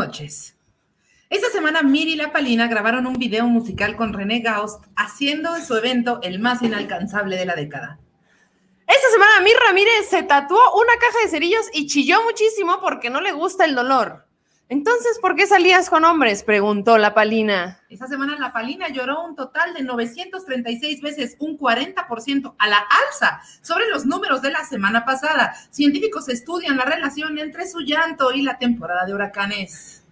noches. Esta semana Miri y La Palina grabaron un video musical con René Gaust haciendo su evento el más inalcanzable de la década. Esta semana Mir Ramírez se tatuó una caja de cerillos y chilló muchísimo porque no le gusta el dolor. Entonces, ¿por qué salías con hombres? preguntó la Palina. Esta semana la Palina lloró un total de 936 veces, un 40% a la alza sobre los números de la semana pasada. Científicos estudian la relación entre su llanto y la temporada de huracanes.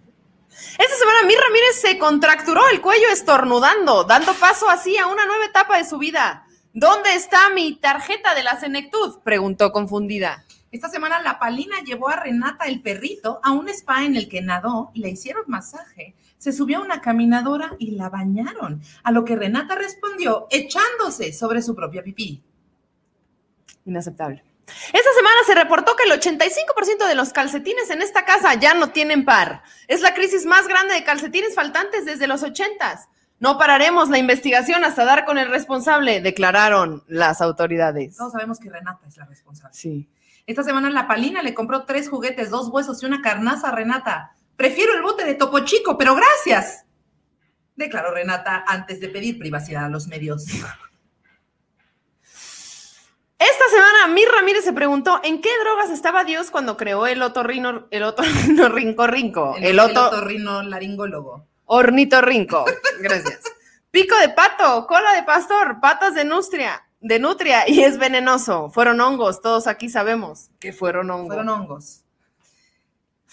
Esta semana Mir Ramírez se contracturó el cuello estornudando, dando paso así a una nueva etapa de su vida. ¿Dónde está mi tarjeta de la senectud? preguntó confundida. Esta semana la Palina llevó a Renata el perrito a un spa en el que nadó, le hicieron masaje, se subió a una caminadora y la bañaron, a lo que Renata respondió echándose sobre su propia pipí. Inaceptable. Esta semana se reportó que el 85% de los calcetines en esta casa ya no tienen par. Es la crisis más grande de calcetines faltantes desde los 80s. No pararemos la investigación hasta dar con el responsable, declararon las autoridades. Todos sabemos que Renata es la responsable. Sí. Esta semana la Palina le compró tres juguetes, dos huesos y una carnaza a Renata. Prefiero el bote de Topo Chico, pero gracias. Declaró Renata antes de pedir privacidad a los medios. Esta semana Mir Ramírez se preguntó en qué drogas estaba Dios cuando creó el otorrino, el otorrino rinco rinco. El, el otorrino laringólogo. Hornito rinco. Gracias. Pico de pato, cola de pastor, patas de nutria, de nutria y es venenoso. Fueron hongos, todos aquí sabemos que fueron hongos. Fueron hongos.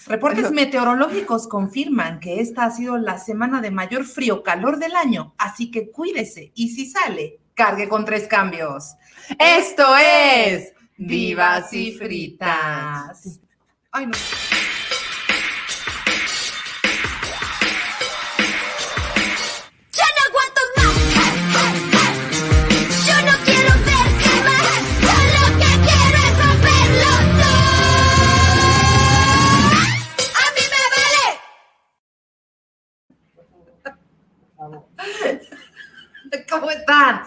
Reportes meteorológicos confirman que esta ha sido la semana de mayor frío calor del año, así que cuídese y si sale, cargue con tres cambios. Esto es Vivas y Fritas. Ay, no. ¿Cómo están?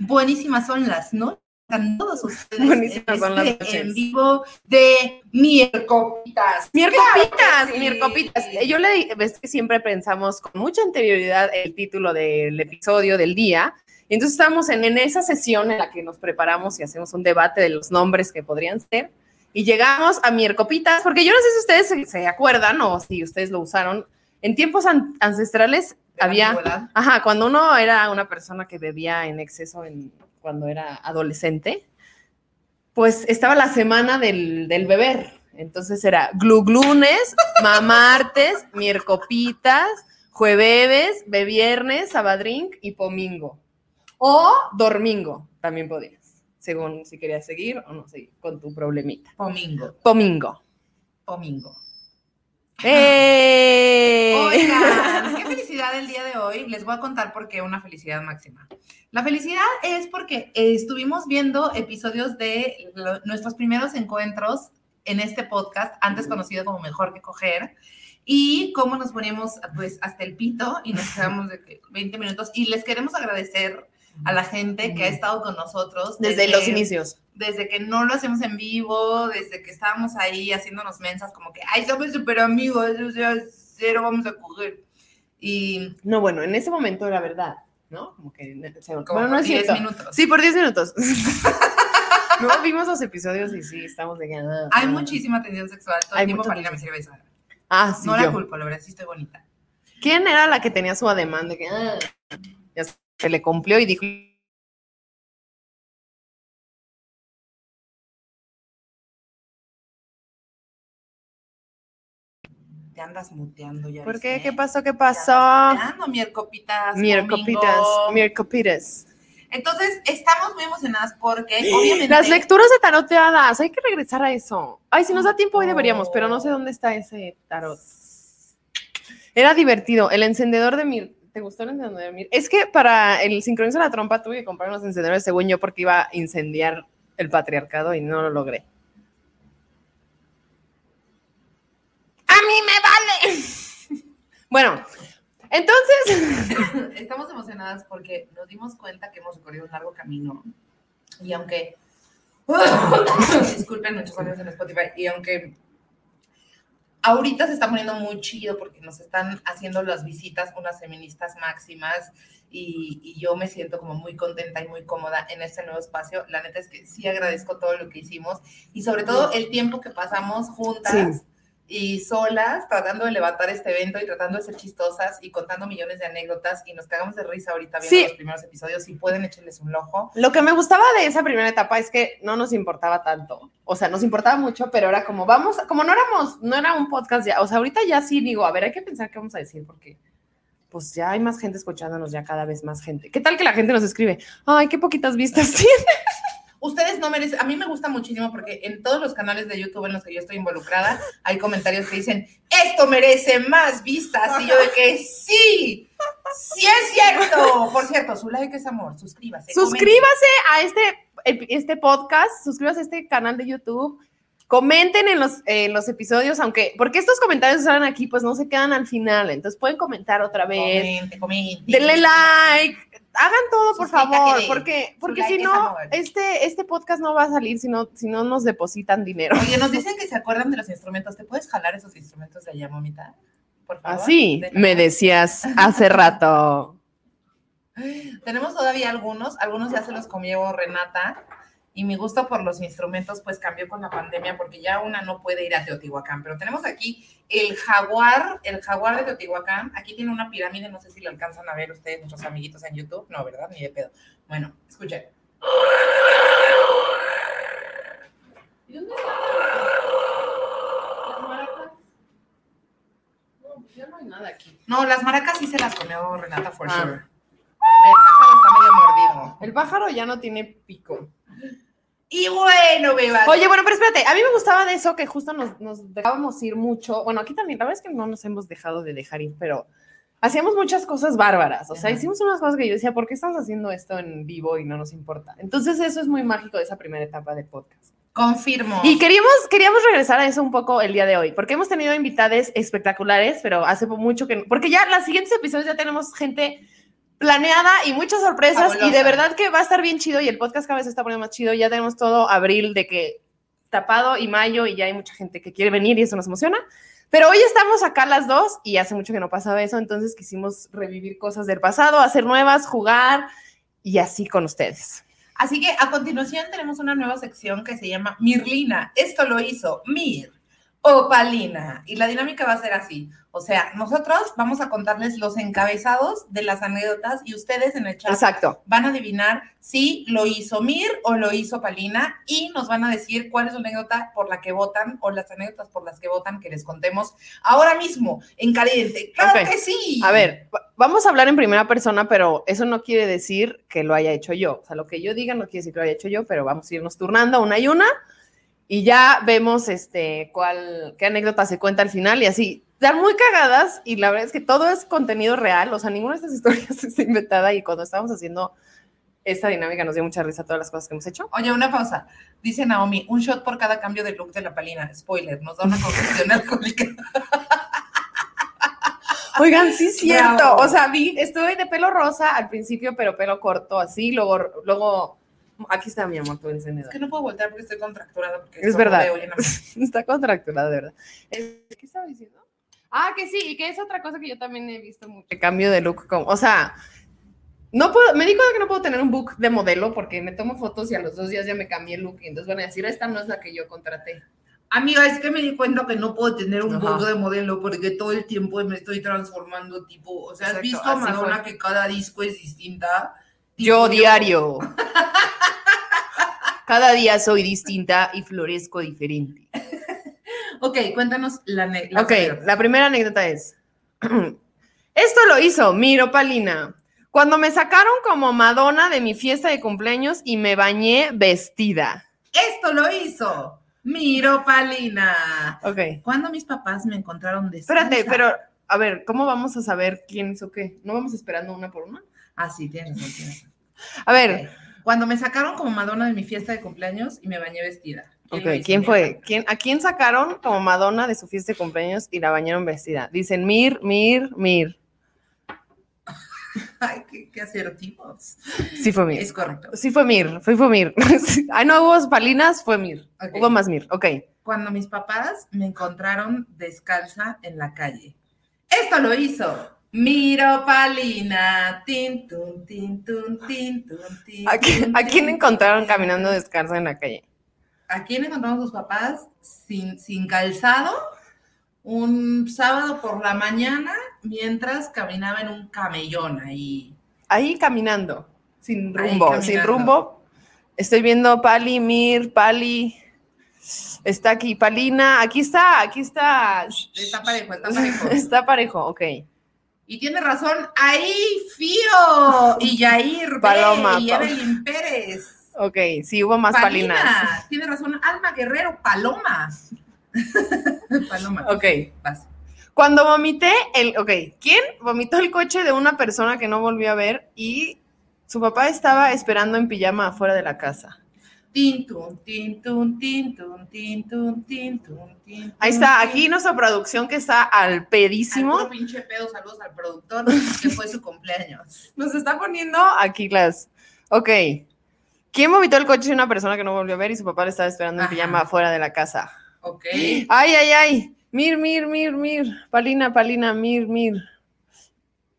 Buenísimas son las noches. Están todos ustedes Buenísimas son las este noches. en vivo de Miercopitas. Miercopitas, sí. miercopitas. Yo le ves que siempre pensamos con mucha anterioridad el título del episodio del día. Y entonces estamos en, en esa sesión en la que nos preparamos y hacemos un debate de los nombres que podrían ser. Y llegamos a Miercopitas, porque yo no sé si ustedes se, se acuerdan o si ustedes lo usaron. En tiempos an- ancestrales había, ajá, cuando uno era una persona que bebía en exceso en, cuando era adolescente, pues estaba la semana del, del beber. Entonces era gluglunes, mamartes, miercopitas, jueves, beviernes, sabadrink y pomingo. O dormingo, también podías, según si querías seguir o no seguir con tu problemita. Pomingo. Pomingo. Pomingo. ¡Eh! Oigan, qué felicidad el día de hoy. Les voy a contar por qué una felicidad máxima. La felicidad es porque estuvimos viendo episodios de lo- nuestros primeros encuentros en este podcast, antes conocido como Mejor que Coger, y cómo nos poníamos pues hasta el pito y nos quedamos de que 20 minutos. Y les queremos agradecer a la gente que ha estado con nosotros Desde los inicios. desde que no lo hacemos en vivo, desde que estábamos ahí haciéndonos mensas, como que, ay, somos súper amigos, o sea, cero vamos a coger. Y No, bueno, en ese momento era verdad, ¿no? Como que, como bueno, no por es 10 cierto. minutos. Sí, por 10 minutos. no, vimos los episodios y sí, estamos de que... ah, Hay ah. muchísima tensión sexual, todo Hay el tiempo para ir a mi cerveza. Ah, sí, no la yo. culpo, la verdad, sí estoy bonita. ¿Quién era la que tenía su ademán de que ah, ya se le cumplió y dijo Te andas muteando ya. ¿Por qué? viste? ¿Qué pasó? ¿Qué andas pasó? miercopitas. Miercopitas, miercopitas. Entonces, estamos muy emocionadas porque, obviamente. Las lecturas de taroteadas, hay que regresar a eso. Ay, si nos da tiempo hoy deberíamos, pero no sé dónde está ese tarot. Era divertido. El encendedor de Mir. ¿Te gustó el encendedor de Mir? Es que para el sincronizar la trompa tuve que comprar unos encendedores según yo porque iba a incendiar el patriarcado y no lo logré. ¡A mí me vale! bueno, entonces. Estamos emocionadas porque nos dimos cuenta que hemos recorrido un largo camino. Y aunque. Disculpen muchos amigos en Spotify. Y aunque ahorita se está poniendo muy chido porque nos están haciendo las visitas unas feministas máximas y, y yo me siento como muy contenta y muy cómoda en este nuevo espacio. La neta es que sí agradezco todo lo que hicimos y sobre todo el tiempo que pasamos juntas. Sí. Y solas, tratando de levantar este evento y tratando de ser chistosas y contando millones de anécdotas y nos cagamos de risa ahorita viendo Sí. los primeros episodios. Si pueden, échenles un ojo. Lo que me gustaba de esa primera etapa es que no nos importaba tanto. O sea, nos importaba mucho, pero era como, vamos, como no éramos, no era un podcast ya. O sea, ahorita ya sí digo, a ver, hay que pensar qué vamos a decir, porque pues ya hay más gente escuchándonos, ya cada vez más gente. ¿Qué tal que la gente nos escribe? Ay, qué poquitas vistas tiene. Ustedes no merecen, a mí me gusta muchísimo porque en todos los canales de YouTube en los que yo estoy involucrada hay comentarios que dicen, esto merece más vistas. Y yo de que sí, sí es cierto. Por cierto, su like es amor, suscríbase. Suscríbase a este, este podcast, suscríbase a este canal de YouTube. Comenten en los, en los episodios, aunque, porque estos comentarios que salen aquí, pues no se quedan al final. Entonces pueden comentar otra vez. Comente, comente. Denle like, hagan todo, por favor, porque, porque like si no, este, este podcast no va a salir si no, si no nos depositan dinero. Oye, nos dicen que se acuerdan de los instrumentos. ¿Te puedes jalar esos instrumentos de allá, mamita? Por favor. Así De- me decías hace rato. Tenemos todavía algunos, algunos ya se los comió Renata. Y mi gusto por los instrumentos pues cambió con la pandemia porque ya una no puede ir a Teotihuacán. Pero tenemos aquí el jaguar, el jaguar de Teotihuacán. Aquí tiene una pirámide, no sé si lo alcanzan a ver ustedes, nuestros amiguitos en YouTube. No, ¿verdad? Ni de pedo. Bueno, escuchen. ¿Y dónde están las maracas? No, pues ya no hay nada aquí. No, las maracas sí se las comió Renata for Ah. sure. El pájaro está medio mordido. El pájaro ya no tiene pico. Y bueno, bebas. Oye, bueno, pero espérate, a mí me gustaba de eso que justo nos, nos dejábamos ir mucho. Bueno, aquí también, la verdad es que no nos hemos dejado de dejar ir, pero hacíamos muchas cosas bárbaras. O sea, Ajá. hicimos unas cosas que yo decía, ¿por qué estamos haciendo esto en vivo y no nos importa? Entonces, eso es muy mágico de esa primera etapa de podcast. Confirmo. Y queríamos, queríamos regresar a eso un poco el día de hoy, porque hemos tenido invitades espectaculares, pero hace mucho que porque ya los siguientes episodios ya tenemos gente planeada y muchas sorpresas y de verdad que va a estar bien chido y el podcast cada vez se está poniendo más chido, ya tenemos todo abril de que tapado y mayo y ya hay mucha gente que quiere venir y eso nos emociona. Pero hoy estamos acá las dos y hace mucho que no pasaba eso, entonces quisimos revivir cosas del pasado, hacer nuevas, jugar y así con ustedes. Así que a continuación tenemos una nueva sección que se llama Mirlina. Esto lo hizo Mir o Palina. Y la dinámica va a ser así. O sea, nosotros vamos a contarles los encabezados de las anécdotas y ustedes en el chat Exacto. van a adivinar si lo hizo Mir o lo hizo Palina y nos van a decir cuál es la anécdota por la que votan o las anécdotas por las que votan que les contemos ahora mismo en caliente. ¡Claro que sí! A ver, va- vamos a hablar en primera persona, pero eso no quiere decir que lo haya hecho yo. O sea, lo que yo diga no quiere decir que lo haya hecho yo, pero vamos a irnos turnando una y una y ya vemos este cuál qué anécdota se cuenta al final y así. Están muy cagadas y la verdad es que todo es contenido real, o sea, ninguna de estas historias está inventada y cuando estábamos haciendo esta dinámica nos dio mucha risa todas las cosas que hemos hecho. Oye, una pausa. Dice Naomi, un shot por cada cambio de look de la palina. Spoiler, nos da una congestión alcohólica. Oigan, sí es cierto. Bravo. O sea, vi, estuve de pelo rosa al principio, pero pelo corto así, luego, luego, aquí está mi amor, tu Es encendedor. que no puedo voltear porque estoy contracturada. Porque Es verdad. Está contracturada, de verdad. ¿Qué estaba diciendo? Ah, que sí, y que es otra cosa que yo también he visto mucho. El cambio de look, como, o sea, no puedo, me di cuenta que no puedo tener un book de modelo porque me tomo fotos y a los dos días ya me cambié el look y entonces van a decir, esta no es la que yo contraté. Amiga, es que me di cuenta que no puedo tener un Ajá. book de modelo porque todo el tiempo me estoy transformando, tipo, o sea, ¿has Exacto, visto a Madonna fue. que cada disco es distinta? Yo diario. Cada día soy distinta y florezco diferente. Ok, cuéntanos la, la Ok, anécdota. la primera anécdota es, esto lo hizo Miro Palina. Cuando me sacaron como Madonna de mi fiesta de cumpleaños y me bañé vestida. Esto lo hizo Miro Palina. Ok. Cuando mis papás me encontraron de Espérate, pero, a ver, ¿cómo vamos a saber quién hizo qué? ¿No vamos esperando una por una? Ah, sí, tienes razón, tienes razón. A ver, Ok. Cuando me sacaron como Madonna de mi fiesta de cumpleaños y me bañé vestida. ok, lo hizo? ¿quién fue? ¿Quién, ¿A quién sacaron como Madonna de su fiesta de cumpleaños y la bañaron vestida? Dicen Mir, Mir, Mir. Ay, qué, qué asertivos. Sí fue Mir. Es correcto. Sí fue Mir, fue, fue Mir. Ay, no hubo palinas, fue Mir. Ok. Hubo más Mir, ok. Cuando mis papás me encontraron descalza en la calle. Esto lo hizo Miro Palina. Tin, tun, tin, tun, tin, tun, tin, ¿A, quién encontraron caminando descalzo en la calle? ¿A quién encontramos sus papás sin, sin calzado un sábado por la mañana mientras caminaba en un camellón ahí? Ahí caminando, sin rumbo, sin caminando. rumbo. Estoy viendo Pali, Mir, Pali. Está aquí, Palina. Aquí está, aquí está. Está parejo, está parejo. Está parejo, ok. Y tiene razón, ahí Fío y Yair B, Paloma, y Evelyn Pérez. Ok, sí, hubo más Palina, palinas. Tiene razón, Alma Guerrero, Paloma. Paloma. Ok. vas. Cuando vomité, el, ok, ¿quién vomitó el coche de una persona que no volvió a ver y su papá estaba esperando en pijama afuera de la casa? Ahí está, aquí nuestra producción que está al Al pedísimo. puro pinche pedo, saludos al productor, que fue su cumpleaños. Nos está poniendo aquí las. Ok. ¿Quién vomitó el coche de una persona que no volvió a ver y su papá le estaba esperando en Ajá. pijama afuera de la casa? Ok. Ay, ay, ay. Mir, mir, mir, mir. Palina, palina, mir, mir.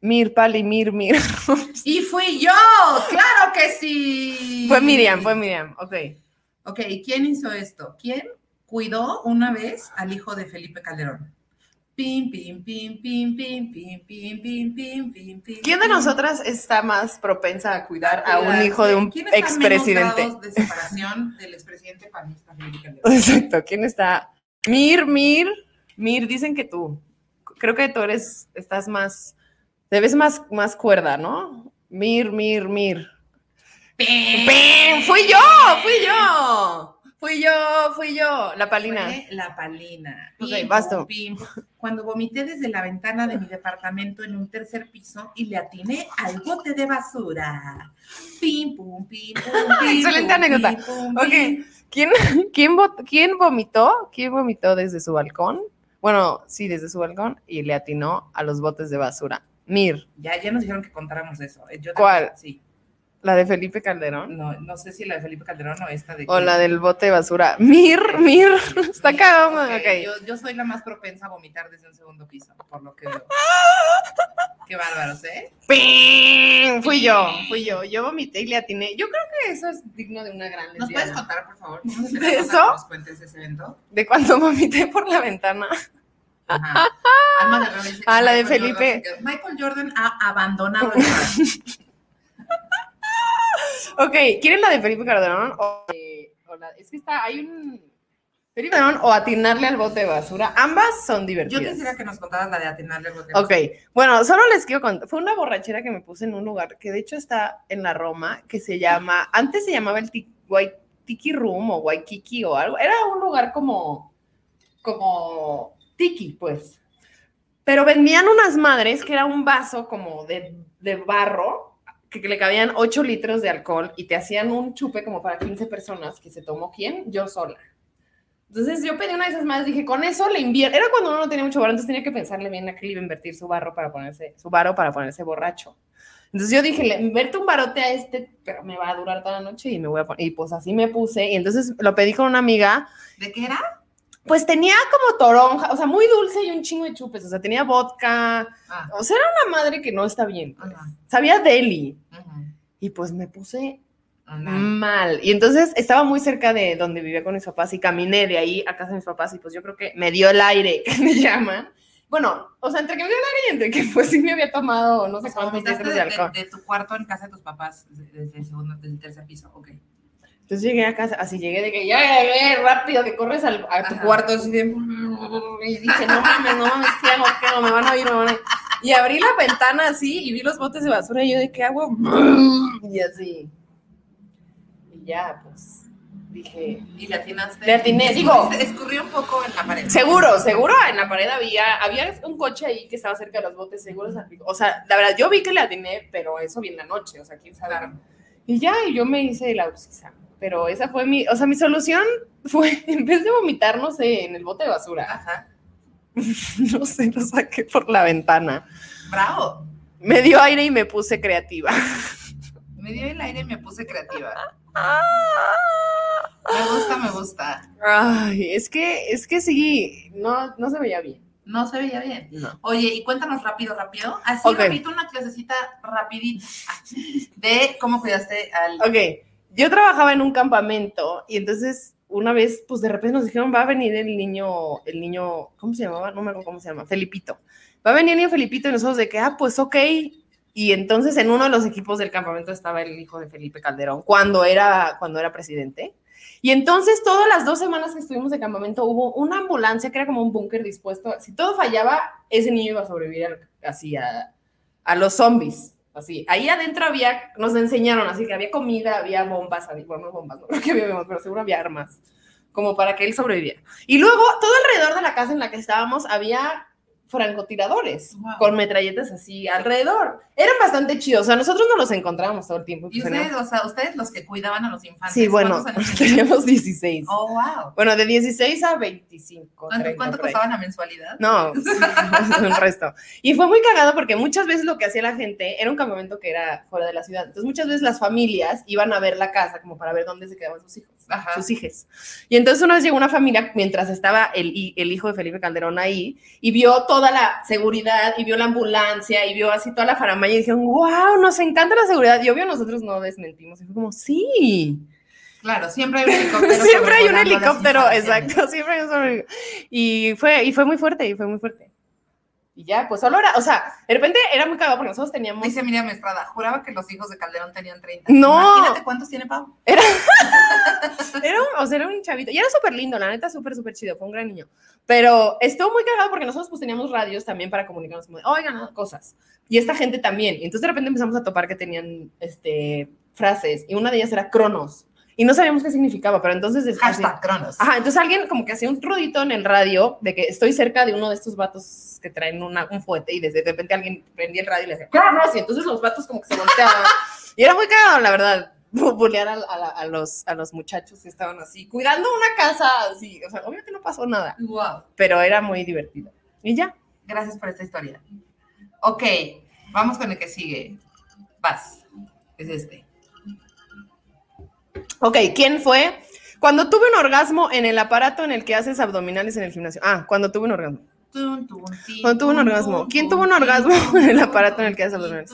Mir, pali, mir, mir. Y fui yo, claro que sí. fue Miriam, fue Miriam. Ok. Ok, ¿quién hizo esto? ¿Quién cuidó una vez al hijo de Felipe Calderón? Pim, pim, pim, pim, pim, pim, pim, pim, pim, pim, pim. ¿Quién de nosotras está más propensa a cuidar a un hijo de un ¿Quién expresidente? grados de separación del expresidente panista Felipe Calderón? Exacto, ¿quién está? Mir, Mir, Mir, dicen que tú. Creo que tú eres, estás más, te ves más, más cuerda, ¿no? Mir, Mir, Mir. ¡Pim! ¡Fui yo! ¡Fui yo! Fui yo, fui yo, la palina. Fue la palina. Ok, Pim, tú. pim. Cuando vomité desde la ventana de mi departamento en un tercer piso y le atiné al bote de basura. Pim, pum, pim, pum, pim, Excelente pum, anécdota. pim, pum, Ok, pim. ¿quién, quién vomitó? ¿Quién vomitó desde su balcón? Bueno, sí, desde su balcón y le atinó a los botes de basura. Mir, Ya, ya nos dijeron que contáramos eso. Yo ¿Cuál? Sí. la de Felipe Calderón. No, no sé si la de Felipe Calderón o esta de. O la del bote de basura. Mir, Mir, está cagado. Ok, ok. Yo, yo soy la más propensa a vomitar desde un segundo piso, por lo que veo. Qué bárbaros, ¿eh? ¡Ping! Fui yo, fui yo. Yo vomité y le atiné. Yo creo que eso es digno de una gran ¿Nos puedes lesbiana. contar, por favor? ¿Cómo se ¿De te eso? nos cuentes ese evento? De cuando vomité por la ventana. Ajá. Alma dice que Ah, la de Michael Felipe. Jordan Michael Jordan ha abandonado el. Ok, ¿quieren la de Felipe Calderón? O, de- o la- es que está, hay un... Felipe Calderón o atinarle al bote de basura. Ambas son Yo divertidas. quisiera que nos contaras la de atinarle al bote. Ok, bueno, solo les quiero contar. Fue una borrachera que me puse en un lugar que de hecho está en la Roma, que se llama, antes se llamaba el Ti- Waikiki Room o Waikiki o algo. Era un lugar como, como tiki, pues. Pero vendían unas madres que era un vaso como de, de barro, que, le cabían 8 litros de alcohol y te hacían un chupe como para 15 personas, que se tomó quién? Yo sola. Entonces yo pedí una de esas madres, dije, con eso le invierto. Era cuando uno no tenía mucho barro, entonces tenía que pensarle bien a qué le iba a invertir su barro para ponerse, su barro para ponerse borracho. Entonces yo dije, le invierto un barote a este, pero me va a durar toda la noche y me voy a poner. Y pues así me puse. Y entonces lo pedí con una amiga. ¿De qué era? Pues tenía como toronja, o sea, muy dulce y un chingo de chupes. O sea, tenía vodka. Ah, O sea, era una madre que no está bien. pues. Sabía deli. Y pues me puse Anda. mal. Y entonces estaba muy cerca de donde vivía con mis papás y caminé de ahí a casa de mis papás y pues yo creo que me dio el aire, que me llaman. Bueno, o sea, entre que me dio el aire y entre que pues sí me había tomado no sé cuántos litros de, de alcohol. de- de tu cuarto en casa de tus papás desde el segundo, desde el tercer piso. Ok. Entonces llegué a casa, así llegué de que ya llegué rápido, que corres al- a tu Ajá. cuarto así de... Y dije, no mames, no mames, ¿qué hago? ¿Qué hago? Me van a oír, me van a oír. Y abrí la ventana así y vi los botes de basura y yo de qué hago. Y así. Y ya, pues, dije, Y le atinaste. Le atiné, digo- Escurrió un poco en la pared. Seguro, seguro en la pared había, había un coche ahí que estaba cerca de los botes, seguro. O sea, la verdad, yo vi que le atiné, pero eso vi en la noche, o sea, quién sabe. Claro. Y ya, y yo me hice la obsesa. Pero esa fue mi, o sea, mi solución fue, en vez de vomitar, no sé, en el bote de basura, Ajá. no sé, lo saqué por la ventana. Bravo. Me dio aire y me puse creativa. Me dio el aire y me puse creativa. Me gusta, me gusta. Ay, es que, es que sí, no, no se veía bien. No se veía bien. No. Oye, y cuéntanos rápido, rápido. Así Ok. rapidito, una clasecita rapidita de cómo cuidaste al... Ok, yo trabajaba en un campamento y entonces una vez, pues de repente nos dijeron, va a venir el niño, el niño, ¿cómo se llamaba? No me acuerdo cómo se llama, Felipito. Va a venir el niño Felipito y nosotros de que, ah, pues ok. Y entonces en uno de los equipos del campamento estaba el hijo de Felipe Calderón cuando era, cuando era presidente. Y entonces todas las dos semanas que estuvimos de campamento hubo una ambulancia que era como un búnker dispuesto. Si todo fallaba, ese niño iba a sobrevivir así a, a los zombies. Así, ahí adentro había, nos enseñaron, así que había comida, había bombas, había, bueno, no bombas, no creo que había pero seguro había armas, como para que él sobreviviera. Y luego, todo alrededor de la casa en la que estábamos había francotiradores Wow. con metralletas así alrededor. Eran bastante chidos, o sea, nosotros no los encontrábamos todo el tiempo. Y pues, ustedes, teníamos- o sea, ustedes los que cuidaban a los infantes. Sí, bueno, teníamos 16. Oh, wow. Bueno, de 16 a 25. ¿Cuánto, 30 cuánto costaba la mensualidad? No, un resto. Y fue muy cagado porque muchas veces lo que hacía la gente era un campamento que era fuera de la ciudad. Entonces muchas veces las familias iban a ver la casa como para ver dónde se quedaban sus hijos, Ajá. sus hijas. Y entonces una vez llegó una familia mientras estaba el, el hijo de Felipe Calderón ahí y vio toda la seguridad y vio la ambulancia y vio así toda la faramaya y dijeron, wow, nos encanta la seguridad. Y obvio nosotros no desmentimos. Y fue como, sí. Claro, siempre hay un helicóptero. Siempre hay un helicóptero, exacto, siempre hay un sobre- Y fue, y fue muy fuerte, y fue muy fuerte. Y ya, pues solo era, o sea, de repente era muy cagado porque nosotros teníamos. Dice Miriam Estrada, juraba que los hijos de Calderón tenían 30. No. Imagínate cuántos tiene Pau. Era un, o sea, era un chavito. Y era súper lindo, la neta, súper, súper chido. Fue un gran niño. Pero estuvo muy cagado porque nosotros pues teníamos radios también para comunicarnos como, oigan, cosas. Y esta gente también. Y entonces de repente empezamos a topar que tenían este, frases. Y una de ellas era Cronos. Y no sabíamos qué significaba, pero entonces... Hashtag Cronos. Ajá, entonces alguien como que hacía un rudito en el radio de que estoy cerca de uno de estos vatos que traen una- un fuete y desde de repente alguien prendía el radio y le decía, ¡Cronos! Y entonces los vatos como que se volteaban. y era muy cagado, la verdad, bu- bullear a, a a los, a los muchachos que estaban así, cuidando una casa así. O sea, obviamente no pasó nada, Wow. pero era muy divertido. Y ya. Gracias por esta historia. Ok, vamos con el que sigue. Vas. Es este. Ok, ¿quién fue? Cuando tuve un orgasmo en el aparato en el que haces abdominales en el gimnasio. Ah, cuando tuve un orgasmo. Tun, tun, tin, Cuando tuvo un orgasmo. tun, ¿Quién tuvo un orgasmo en el aparato en el que haces abdominales?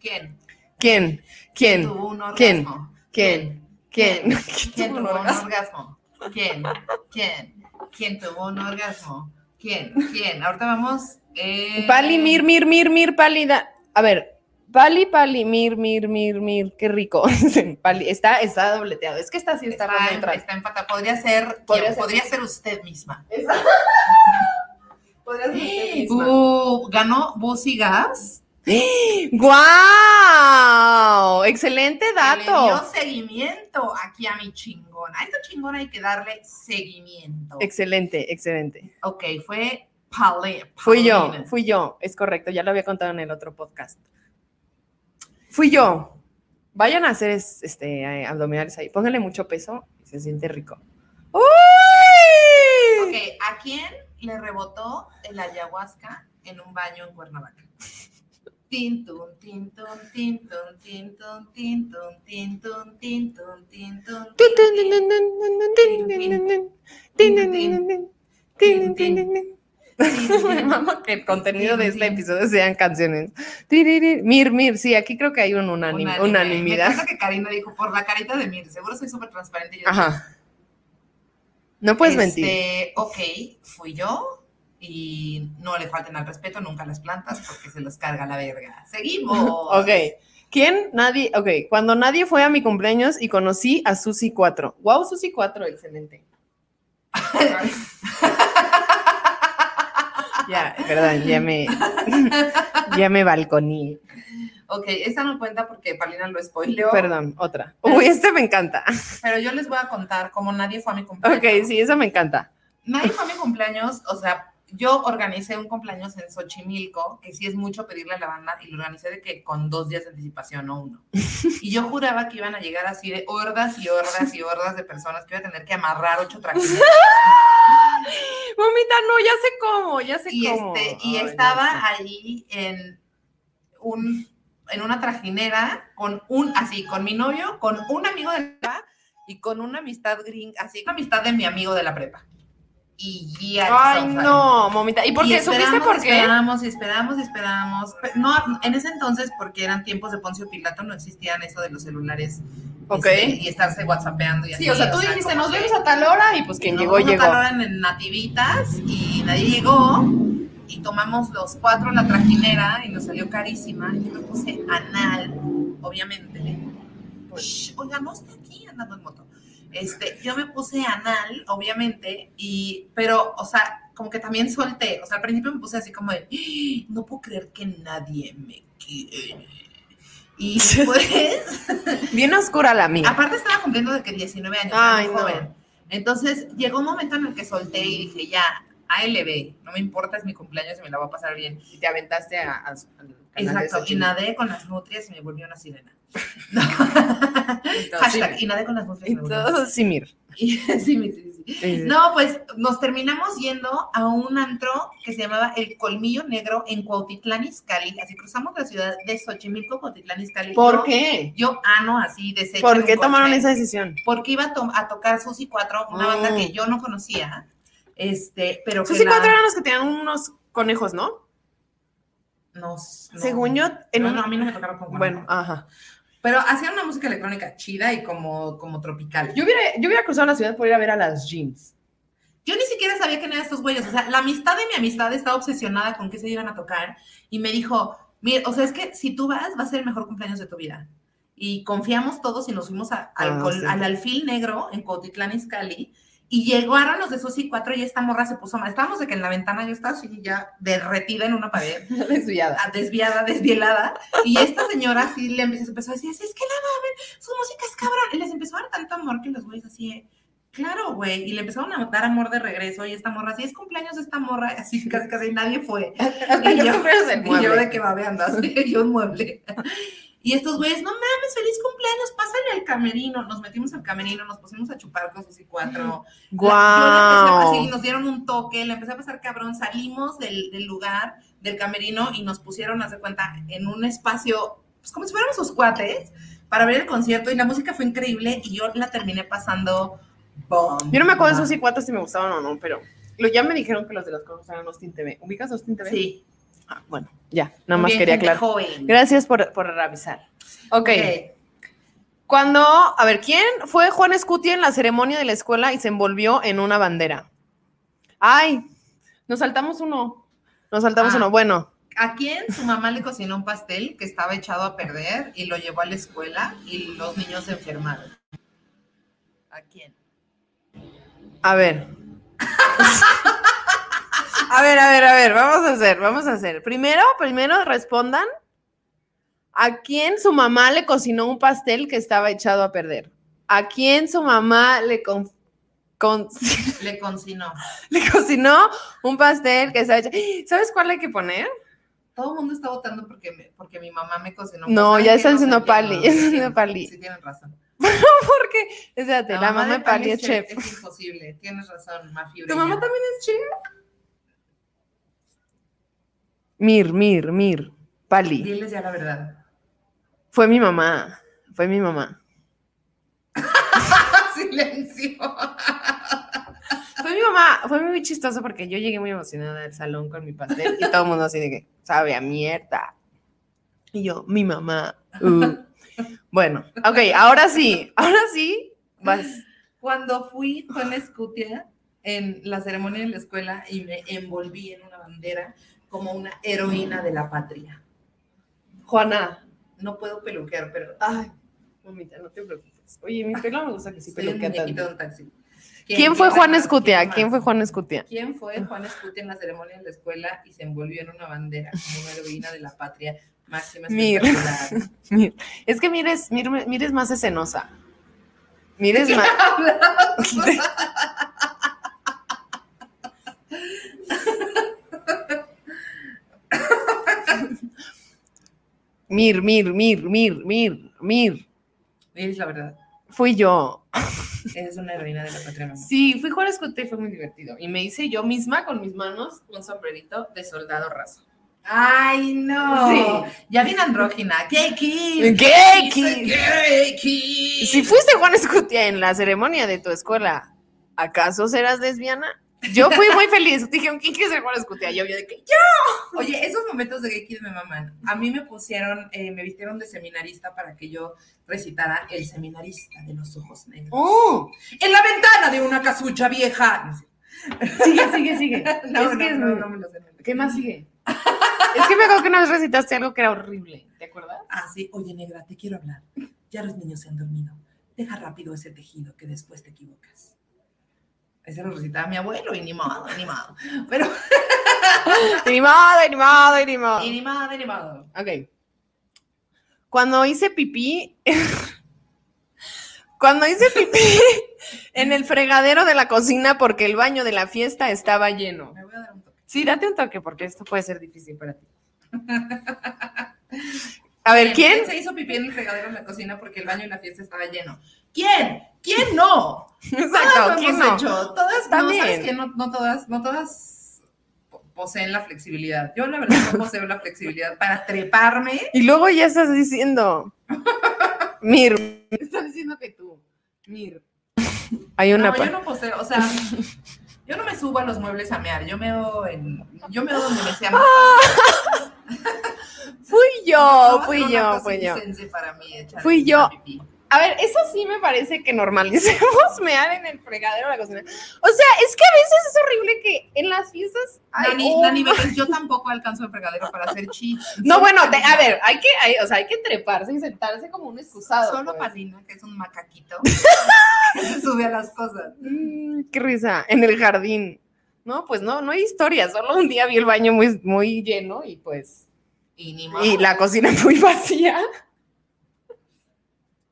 ¿Quién? ¿Quién? ¿Quién? ¿Quién? ¿Quién? ¿Quién? ¿Quién tuvo un orgasmo? ¿Quién? ¿Quién? ¿Quién tuvo un orgasmo? ¿Quién? ¿Quién? Ahorita vamos. Eh... Pali, mir, mir, mir, mir, pálida. A ver, Pali, pali, mir, mir, mir, mir, qué rico. Pali, está, está dobleteado. Es que esta sí está, Está, en- está empatada. Podría ser, Podría ser. podría ser usted misma. Podría ser usted misma. Uh, ganó Busy Gas. ¡Guau! Excelente que Le dato. dio seguimiento aquí a mi chingona. A esta chingona hay que darle seguimiento. Excelente, excelente. ok, fue Pali. Fui yo, fui yo, es correcto, ya lo había contado en el otro podcast. Fui yo. Vayan a hacer es- este, eh, abdominales ahí, pónganle mucho peso y se siente rico. ¡Uy! Ok, ¿a quién le rebotó el ayahuasca en un baño en Cuernavaca? Tintun, tintun, tintun, tintun, tintun, tintun, tintun, tintun, Tin, tin, tin, Que el contenido de este episodio sean canciones. Mir, Mir, sí, aquí creo que hay un unanim, unánime. unanimidad. Me encanta que Karina dijo, por la carita de Mir, seguro soy súper transparente. Yo Ajá. No puedes este, mentir. Ok, fui yo y no le falten al respeto nunca las plantas porque se los carga la verga. Seguimos. ok. ¿Quién? Nadie. Ok, cuando nadie fue a mi cumpleaños y conocí a Susi 4. Wow, Susi 4, excelente. ya, perdón, ya me. ya me balconí. Ok, esta no cuenta porque Palina lo spoileó. Perdón, otra. Uy, este me encanta. Pero yo les voy a contar cómo nadie fue a mi cumpleaños. Ok, sí, eso me encanta. Nadie fue a mi cumpleaños, o sea, yo organicé un cumpleaños en Xochimilco, que sí es mucho pedirle a la banda, y lo organicé de que con dos días de anticipación, no uno. Y yo juraba que iban a llegar así de hordas y hordas y hordas de personas que iba a tener que amarrar ocho traquinetas. Mamita, no, ya sé cómo, ya sé y, cómo. este, y Ay, no estaba sé. ahí en un, en una trajinera con un, así, con mi novio, con un amigo de la prepa y con una amistad gringa, así, una amistad de mi amigo de la prepa. Y ya. Ay, no, mamita. ¿Y por qué? ¿Supiste por qué? Esperamos, y esperamos, y esperamos. Pe- No, en ese entonces, porque eran tiempos de Poncio Pilato, no existían eso de los celulares. Ok. este, y estarse whatsappeando y así. Sí, o sea, tú dijiste, nos vemos a tal hora y pues quien llegó, vamos a llegó. tal hora en nativitas y nadie llegó. Y tomamos los cuatro la trajinera y nos salió carísima. Y yo me puse anal, obviamente. Shh, oiga, no esté aquí andando en moto. Este, yo me puse anal, obviamente, y, pero, o sea, como que también solté. O sea, al principio me puse así como de, "Ah, no puedo creer que nadie me quiere. Y después, Bien oscura la mía. Aparte estaba cumpliendo de que 19 años, Ay, no. joven. Entonces llegó un momento en el que solté y dije, ya, ALB, no me importa, es mi cumpleaños y me la voy a pasar bien. Y te aventaste a, a- Exacto, y nadé con las nutrias y me volvió una sirena. Entonces, Hashtag, y nadé con las nutrias y me volvió una Entonces, sí, mir. sirena. Y- sí, sí, sí, sí. Sí, sí. No, pues nos terminamos yendo a un antro que se llamaba El Colmillo Negro en Cuautitlán Izcalli. Así cruzamos la ciudad de Xochimilco, Cuautitlán Izcalli. ¿Por Yo- qué? Yo ano así, deshecha. ¿Por qué tomaron esa decisión? porque iba a, to- a tocar Susi 4, una banda Mm. que yo no conocía, este, pero Susi la- cuatro eran los que tenían unos conejos, ¿no? no, no. Según yo, en no, un- no, a mí no me tocaron con Bueno, ajá. Pero hacían una música electrónica chida y como, como tropical. Yo, Yo hubiera, yo hubiera cruzado la ciudad por ir a ver a las jeans. ni siquiera sabía quién eran estos güeyes, o sea, la amistad de mi amistad estaba obsesionada con que se iban a tocar y me dijo, mira, o sea, es que si tú vas, va a ser el mejor cumpleaños de tu vida. Y confiamos todos y nos fuimos a- al, Ah, sí. al alfil negro en Cotitlán Izcalli y llegaron los de Susi 4 y esta morra se puso mal. Estábamos de que en la ventana yo estaba así ya derretida en una pared. Desviada. a- desviada, desvielada, y esta señora sí le empezó, a decir, así, es que la mamen, su música es cabrón, y les empezó a dar tanto amor que los güeyes así, claro, güey, y le empezaron a dar amor de regreso, y esta morra, así es cumpleaños de esta morra, así casi casi nadie fue, y yo, y yo de que babeando, así, yo un mueble. Y estos güeyes, no mames, feliz cumpleaños, pásale al camerino. Nos metimos al camerino, nos pusimos a chupar con sus y cuatro. La- yo le empecé a pasar y ¡Guau! nos dieron un toque, le empecé a pasar cabrón, salimos del, del lugar, del camerino y nos pusieron, haz de cuenta, en un espacio, pues como si fuéramos sus cuates, para ver el concierto y la música fue increíble y yo la terminé pasando bomba. Yo no me acuerdo de esos y cuatro si me gustaban o no, pero lo, ya me dijeron que los de las cosas eran Austin TV. ¿Ubicas Austin TV? Sí. Ah, bueno, ya, nada más bien, quería aclarar. joven. Gracias por, por avisar. ok. Ok. Cuando, a ver, ¿quién fue Juan Escutia en la ceremonia de la escuela y se envolvió en una bandera? Ay, nos saltamos uno. Nos saltamos Ah. uno. Bueno, ¿A quién su mamá le cocinó un pastel que estaba echado a perder y lo llevó a la escuela y los niños se enfermaron? ¿A quién? a ver. a ver, a ver, a ver, vamos a hacer, vamos a hacer. Primero, primero respondan a quién su mamá le cocinó un pastel que estaba echado a perder. ¿A quién su mamá le con- con- Le cocinó. le cocinó un pastel que estaba hecho? ¿Sabes cuál hay que poner? Todo el mundo está votando porque, me- porque mi mamá me cocinó. No, ¿Saben ya qué? está No quién, Pali, no, ya sí está diciendo tienen- Pali. Sí, tienes razón. Porque, espérate, la, mamá de Pali es chef. Es imposible, tienes razón, Mafi. ¿Tu mamá también es chef? Mir, Mir, Mir, Pali. Diles ya la verdad. Fue mi mamá, fue mi mamá. Silencio. Fue mi mamá, fue muy chistoso porque yo llegué muy emocionada al salón con mi pastel y todo el mundo así de que, sabe a mierda. Y yo, mi mamá. uh. Bueno, ok, ahora sí, ahora sí, vas. Cuando fui con Escutia en la ceremonia de la escuela y me envolví en una bandera como una heroína de la patria. Juana. No puedo peluquear, pero Ay, mamita, no te preocupes. Oye, mi pelo me gusta que sí peluquea tanto. un taxi. ¿Quién fue Juan? Escutia? ¿Quién fue Juan Escutia? ¿Quién fue Juan Escutia en la ceremonia de la escuela y se envolvió en una bandera como una heroína de la patria máxima Mir. Mir- Es que mires, mires, mires más escenosa. Mires más. Mir, Mir, Mir, Mir, Mir, Mir. Diles la verdad. Fui yo. Eres una heroína de la patria, mamá. Sí, fui Juan Escutia y fue muy divertido. Y me hice yo misma con mis manos un sombrerito de soldado raso. Ay, no. Sí. Ya bien andrógina. ¿Qué, qué? ¿Qué, ¿Qué, qué? qué? Si fuiste Juan Escutia en la ceremonia de tu escuela, ¿acaso serás lesbiana? Yo fui muy feliz. Dijeron, ¿quién quiere ser Juan Escutia? Yo, yo de que, yo. Oye, esos momentos de X me maman. A mí me pusieron, eh, me vistieron de seminarista para que yo recitara el seminarista de los ojos negros. Oh, En la ventana de una casucha vieja. Sigue, sigue, sigue. No, Es no, que es no, no me lo sé. ¿Qué más sigue? es que me acuerdo que una vez recitaste algo que era horrible. ¿Te acuerdas? Ah, sí. Oye, negra, te quiero hablar. Ya los niños se han dormido. Deja rápido ese tejido que después te equivocas. Ese lo recitaba mi abuelo y ni modo, ni modo. Pero, Ni modo, ni modo, ni modo. y ni modo, ni modo. Ok. Cuando hice pipí. Cuando hice pipí en el fregadero de la cocina porque el baño de la fiesta estaba lleno. Me voy a dar un toque. Sí, date un toque porque esto puede ser difícil para ti. A ver, ¿quién? se hizo pipí en el fregadero en la cocina porque el baño y la fiesta estaba lleno? ¿Quién? ¿Quién no? Exacto, ¿quién hemos no? hecho. Todas, También. no, ¿sabes qué? No, no todas, no todas po- poseen la flexibilidad. Yo la verdad no poseo la flexibilidad para treparme. Y luego ya estás diciendo. Mir. Estás diciendo que tú. Mir. Hay una. No, yo no poseo, o sea, yo no me subo a los muebles a mear, yo meo en, yo meo donde me sea más Fui yo, fui una yo, fui yo. para mí Fui yo. pipí. A ver, eso sí me parece que normalicemos mear en el fregadero de la cocina. O sea, es que a veces es horrible que en las fiestas. hay Nani, un- Nani Vélez, yo tampoco alcanzo el fregadero para hacer chis. No, bueno, te- a ver, hay que, hay- o sea, hay que treparse y sentarse como un excusado. Solo pues. Palina, que es un macaquito, se sube a las cosas. Mm, qué risa, en el jardín. No, pues no, no hay historia, solo un día vi el baño muy, muy lleno y pues, Y ni modo. y la cocina muy vacía.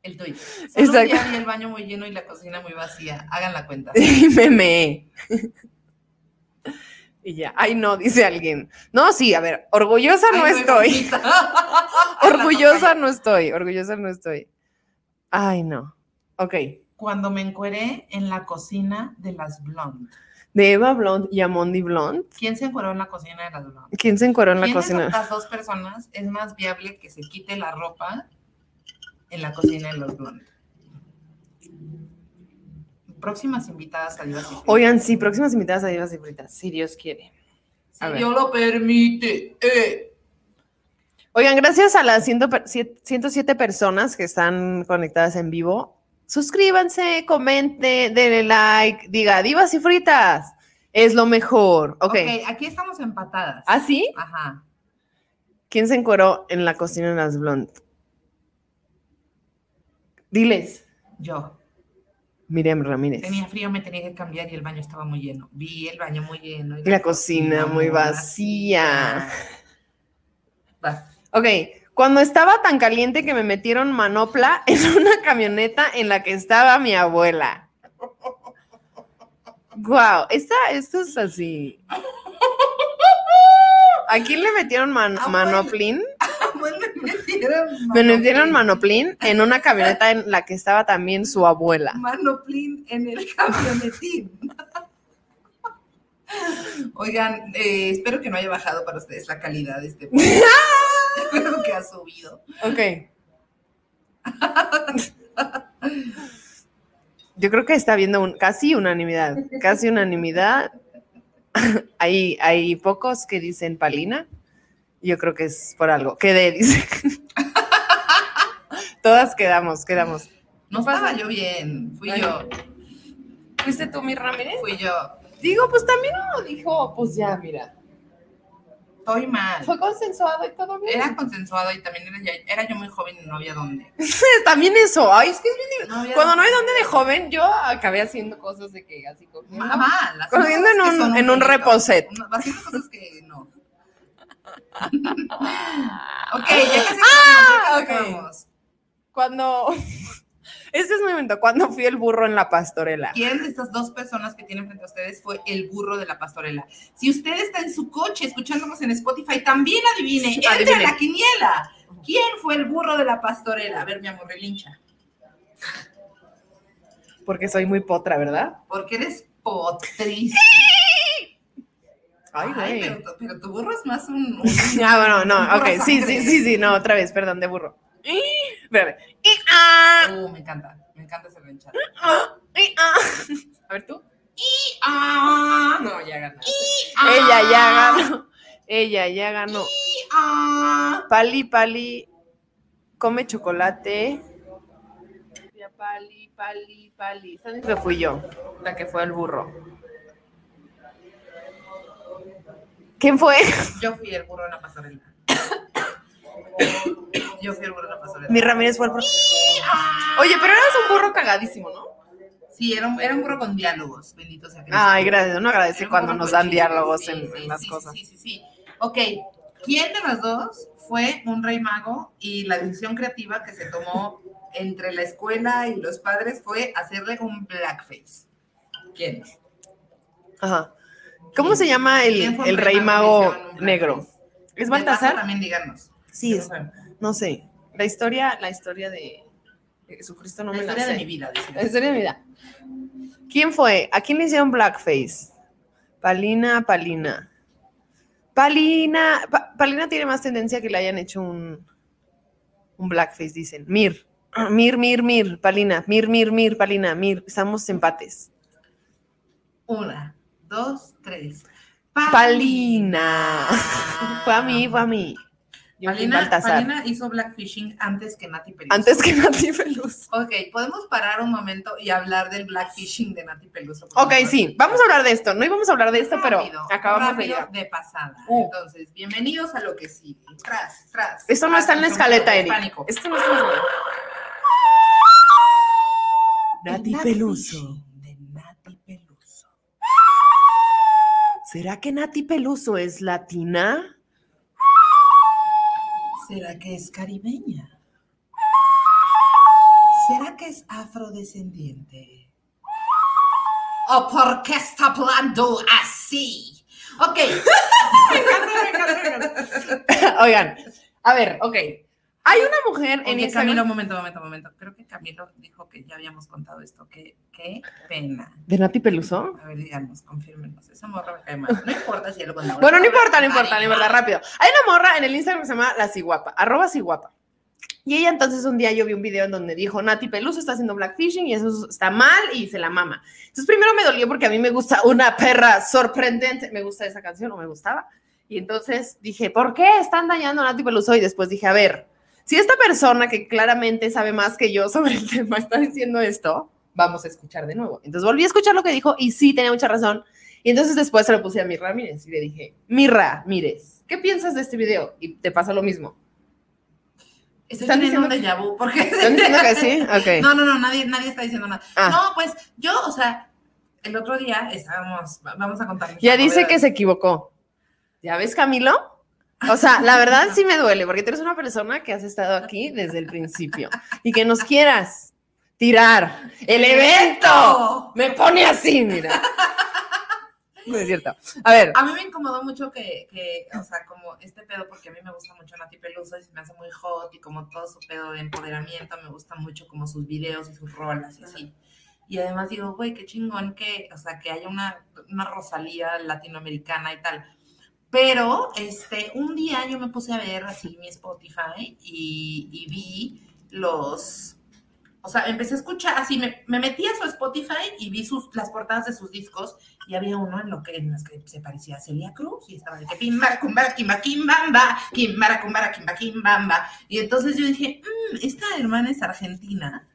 El tuyo. Solo un Exacto. día vi el baño muy lleno y la cocina muy vacía. Hagan la cuenta. Y me meé. Y ya, ay no, dice alguien. No, sí, a ver, orgullosa no estoy. Orgullosa no estoy, orgullosa no estoy. Ay, no. Ok. Cuando me encueré en la cocina de las Blonde. De Eva Blond y Amondi Blond. ¿Quién se encueró en la cocina de las Blonde? ¿Quién se encueró en la ¿Quién de cocina? estas dos personas es más viable que se quite la ropa en la cocina de los Blonde? Próximas invitadas a Divas y Fritas. Oigan, sí, próximas invitadas a Divas y Fritas, si Dios quiere. Si a ver. Dios lo permite. eh. Oigan, gracias a las 100 per- ciet- 107 personas que están conectadas en vivo, suscríbanse, comenten, denle like, diga Divas y Fritas, es lo mejor. Ok. ok, aquí estamos empatadas. ¿Ah, sí? Ajá. ¿Quién se encueró en la cocina de las Blond? Diles. Yo. Miriam Ramírez. Tenía frío, me tenía que cambiar y el baño estaba muy lleno. Vi el baño muy lleno. Y la cocina muy vacía. Va. Ok, cuando estaba tan caliente que me metieron manopla en una camioneta en la que estaba mi abuela. Wow, esta, esto es así. ¿A quién le metieron man- manoplín? Me metieron Me metieron manoplín. en una camioneta en la que estaba también su abuela. Manoplín en el camionetín. Oigan, eh, espero que no haya bajado para ustedes la calidad de este que ha subido. Ok. Yo creo que está un, casi unanimidad, casi unanimidad. Hay, hay pocos que dicen Palina. Yo creo que es por algo. Quedé, dice. Todas quedamos, quedamos. No estaba yo bien, fui Ay. yo, ¿Fuiste tú, mi Ramírez? fui yo. Digo, pues también uno dijo, pues ya, mira. Estoy mal. Fue consensuado y todo bien. Era consensuado y también era, yo muy joven y no había dónde. También eso. Ay, es que es bien No Cuando no hay dónde. de joven, yo acabé haciendo cosas de que así cogiendo. Mamá, las Cogiendo en un- en un reposet. Haciendo cosas que no. ok, ya casi acabamos, ya casi ok. acabamos. Cuando. Este es mi momento. Cuando fui el burro en la pastorela. ¿Quién de estas dos personas que tienen frente a ustedes fue el burro de la pastorela? Si usted está en su coche escuchándonos en Spotify, también adivine, entre Adivine. la quiniela. ¿Quién fue el burro de la pastorela? A ver, mi amor, relincha. Porque soy muy potra, ¿verdad? Porque eres potrísima. Ay, güey. pero, pero tu burro es más un. un- Ah, bueno, no, ok, sí, sí, sí, sí, no, otra vez, perdón, de burro. Y, espérame. Y, ah, Uh, me encanta. Me encanta ese ranchado. y, ah. A ver tú. Ah, no, ya ganaste. Ella ya ganó. Ella ya ganó. Ah. Pali, Pali, come chocolate. Ya, Pali, Pali, Pali. Vez que fui yo, la que fue el burro. ¿Quién fue? Yo fui el burro en la pasarela. Yo fui el burro en la pasarela. Mi Ramírez fue el burro. Oye, pero eras un burro cagadísimo, ¿no? Sí, era un, era un burro con diálogos, bendito sea Cristo. Ay, gracias. Uno agradece cuando nos dan diálogos sí, en, sí, en las sí, cosas. Sí, sí, sí. Ok, ¿quién de las dos fue un rey mago y la decisión creativa que se tomó entre la escuela y los padres fue hacerle un blackface? ¿Quién? Ajá. ¿Cómo se llama el, ¿Quién fue un el rey mago negro? ¿Es De Baltasar? También díganos. Sí, es- no sé. no sé. La historia, la historia de, Jesucristo no La me la historia de sé. mi vida. La historia de mi vida. ¿Quién fue? ¿A quién le hicieron blackface? Palina, Palina. Palina, Pa- Palina tiene más tendencia que le hayan hecho un, un blackface, dicen. Mir, Mir, Mir, Mir, Palina, Mir, Mir, Mir, Palina, Mir. Estamos empates. Una, dos, tres. Palina. fue a mí, fue a mí. Palina, hizo blackfishing antes que Nati Peluso. Antes que Nati Peluso. Ok, podemos parar un momento y hablar del blackfishing de Nati Peluso. Ok, sí, vamos a hablar de esto. No íbamos a hablar de esto, pero acabamos de rápido, llegar. de pasada. Uh. Entonces, bienvenidos a lo que sigue. Tras, tras. Esto no tras, está en la escaleta, Eric. hispánico. Esto no está en la escaleta. Nati Peluso. De Nati Peluso. ¿Será que Nati Peluso es latina? ¿Será que es caribeña? ¿Será que es afrodescendiente? ¿O por qué está hablando así? Ok. Oigan, a ver, ok. Hay una mujer en Oye, Instagram. Camilo, momento, momento, momento. Creo que Camilo dijo que ya habíamos contado esto. Qué, qué pena. ¿De Nati Peluso? A ver, díganos, confírmenos. Esa morra me cae mal. No importa si lo contamos. Bueno, no importa, no importa, no importa, rápido. Hay una morra en el Instagram que se llama La Ciguapa, arroba Ciguapa. Y ella entonces un día yo vi un video en donde dijo, Nati Peluso está haciendo blackfishing y eso está mal y se la mama. Entonces primero me dolió porque a mí me gusta una perra sorprendente, me gusta esa canción o me gustaba. Y entonces dije, ¿por qué están dañando a Nati Peluso? Y después dije, a ver, si esta persona que claramente sabe más que yo sobre el tema está diciendo esto, vamos a escuchar de nuevo. Entonces volví a escuchar lo que dijo y sí, tenía mucha razón. Y entonces después se lo puse a Mirra Ramírez y le dije, Mirra, mires, ¿qué piensas de este video? Y te pasa lo mismo. Estoy ¿Están teniendo un diciendo- déjà vu. Porque... ¿Están diciendo que sí? Ok. No, no, no, nadie, nadie está diciendo nada. Ah. No, pues yo, o sea, el otro día estábamos, vamos a contar. Ya dice que se equivocó. ¿Ya ves, Camilo? O sea, la verdad sí me duele, porque tú eres una persona que has estado aquí desde el principio y que nos quieras tirar el evento. Me pone así, mira. No es cierto. A ver, A mí me incomodó mucho que, que, o sea, como este pedo, porque a mí me gusta mucho Nati Peluso y se me hace muy hot y como todo su pedo de empoderamiento, me gusta mucho como sus videos y sus rolas y así. Y además digo, güey, qué chingón que, o sea, que haya una, una Rosalía latinoamericana y tal. Pero, este, un día yo me puse a ver así mi Spotify y, vi los, o sea, empecé a escuchar, así me, me metí a su Spotify y vi sus, las portadas de sus discos y había uno en lo que en las que se parecía a Celia Cruz y estaba de que pimbara, cumbara, kimba, kimbamba, kimbara, cumbara, kimba, kimbamba. Y entonces yo dije, "Mm, esta hermana es argentina.